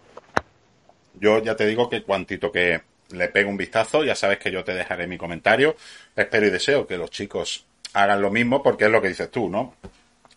Yo ya te digo que cuantito que le pegue un vistazo, ya sabes que yo te dejaré mi comentario. Espero y deseo que los chicos hagan lo mismo porque es lo que dices tú, ¿no?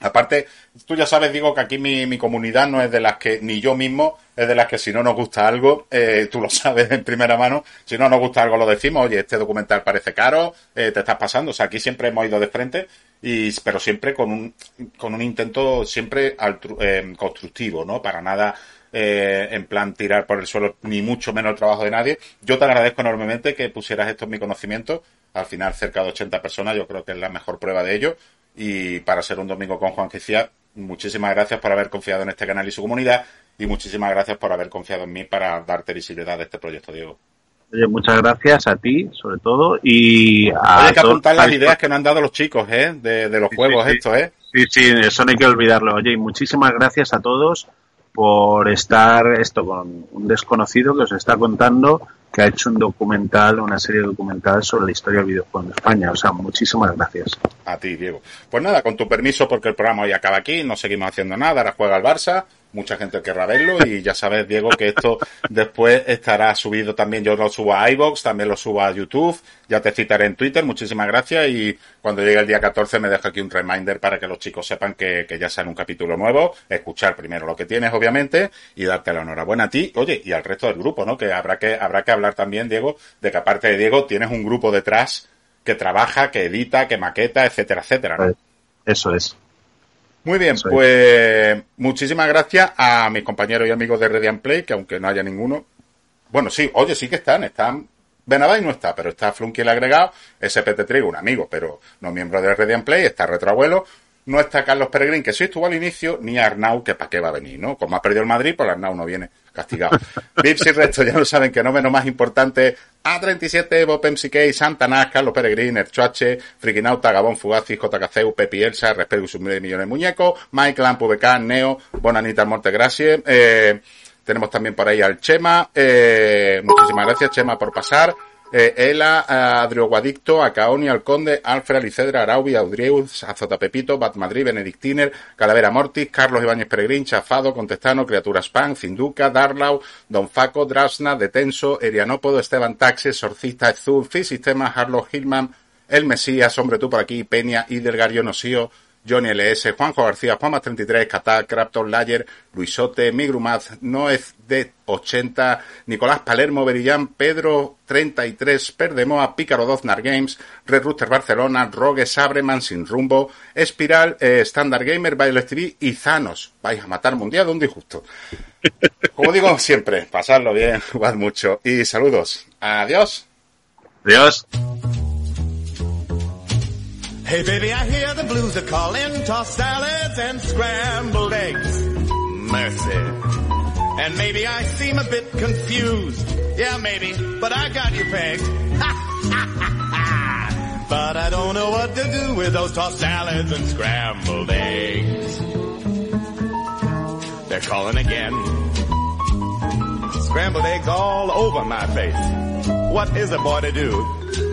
Aparte, tú ya sabes, digo que aquí mi, mi, comunidad no es de las que, ni yo mismo, es de las que si no nos gusta algo, eh, tú lo <laughs> sabes en primera mano, si no nos gusta algo lo decimos, oye, este documental parece caro, eh, te estás pasando, o sea, aquí siempre hemos ido de frente, y, pero siempre con un, con un intento siempre altru, eh, constructivo, ¿no? Para nada, eh, en plan tirar por el suelo, ni mucho menos el trabajo de nadie. Yo te agradezco enormemente que pusieras esto en mi conocimiento, al final cerca de 80 personas, yo creo que es la mejor prueba de ello y para ser un domingo con Juan Quicia, muchísimas gracias por haber confiado en este canal y su comunidad y muchísimas gracias por haber confiado en mí para darte visibilidad de este proyecto, Diego. Oye, muchas gracias a ti, sobre todo, y a... Hay que apuntar las ideas que nos han dado los chicos, ¿eh? De, de los sí, juegos sí, estos, ¿eh? Sí, sí, eso no hay que olvidarlo. Oye, y muchísimas gracias a todos por estar esto con un desconocido que os está contando que ha hecho un documental, una serie documental sobre la historia del videojuego en España. O sea, muchísimas gracias. A ti, Diego. Pues nada, con tu permiso, porque el programa hoy acaba aquí, no seguimos haciendo nada, ahora juega el Barça, mucha gente querrá verlo y ya sabes, Diego, que esto después estará subido también, yo lo subo a iVoox, también lo subo a YouTube, ya te citaré en Twitter, muchísimas gracias y cuando llegue el día 14 me dejo aquí un reminder para que los chicos sepan que, ya sale un capítulo nuevo, escuchar primero lo que tienes, obviamente, y darte la enhorabuena a ti, oye, y al resto del grupo, ¿no? Que habrá que, habrá que hablar también, Diego, de que aparte de Diego tienes un grupo detrás que trabaja, que edita, que maqueta, etcétera, etcétera. Eso es. Muy bien, pues es. muchísimas gracias a mis compañeros y amigos de Rediant Play, que aunque no haya ninguno, bueno, sí, oye, sí que están, están Benavai no está, pero está Flunky el agregado, SPT Trigo, un amigo, pero no miembro de Rediant Play, está Retroabuelo, no está Carlos Peregrín, que sí estuvo al inicio, ni Arnau, que para qué va a venir, ¿no? Como ha perdido el Madrid, pues Arnau no viene castigado. <laughs> Vips y resto ya lo saben que no menos más importante. A37, Evo, MCK, Santana, Carlos Peregrín, Erchoache, Frikinauta, Gabón Fugazi, JKCU, Pepi Elsa, Respeto y millones de muñecos, Mike Lamp, VK, Neo, Bonanita, Mortegracie, eh, tenemos también por ahí al Chema, eh, muchísimas gracias Chema por pasar. Eh, Ela, Adrioguadicto, Acaoni, Alconde, Alfred, Alicedra, Araubi, Audrieus, Azota Pepito, Bat Madrid, Benedictiner, Calavera Mortis, Carlos Ibáñez Peregrín, Chafado, Contestano, Criaturas Pan, Zinduca, Darlau, Don Faco, Drasna, Detenso, Erianópodo, Esteban Taxes, Sorcista, Ezul, Sistema, Harlow Hillman, El Mesías, Hombre Tú por aquí, Peña, Idelgario, Nosío, Johnny LS, Juanjo García, Juan más 33, Catá, Crapton, Layer, Luisote, Migrumaz, Noez de 80, Nicolás Palermo, Berillán, Pedro 33, Perdemoa, Pícaro Doznar Games, Red Rooster Barcelona, Rogue, Sabreman, Sin Rumbo, Espiral, eh, Standard Gamer, Violet TV y Zanos. Vais a matar mundial de un disgusto. Como digo siempre, pasadlo bien, jugad mucho y saludos. Adiós. Adiós. Hey baby, I hear the blues are calling, tossed salads and scrambled eggs. Mercy. And maybe I seem a bit confused. Yeah, maybe, but I got you pegged. <laughs> but I don't know what to do with those tossed salads and scrambled eggs. They're calling again. Scrambled eggs all over my face. What is a boy to do?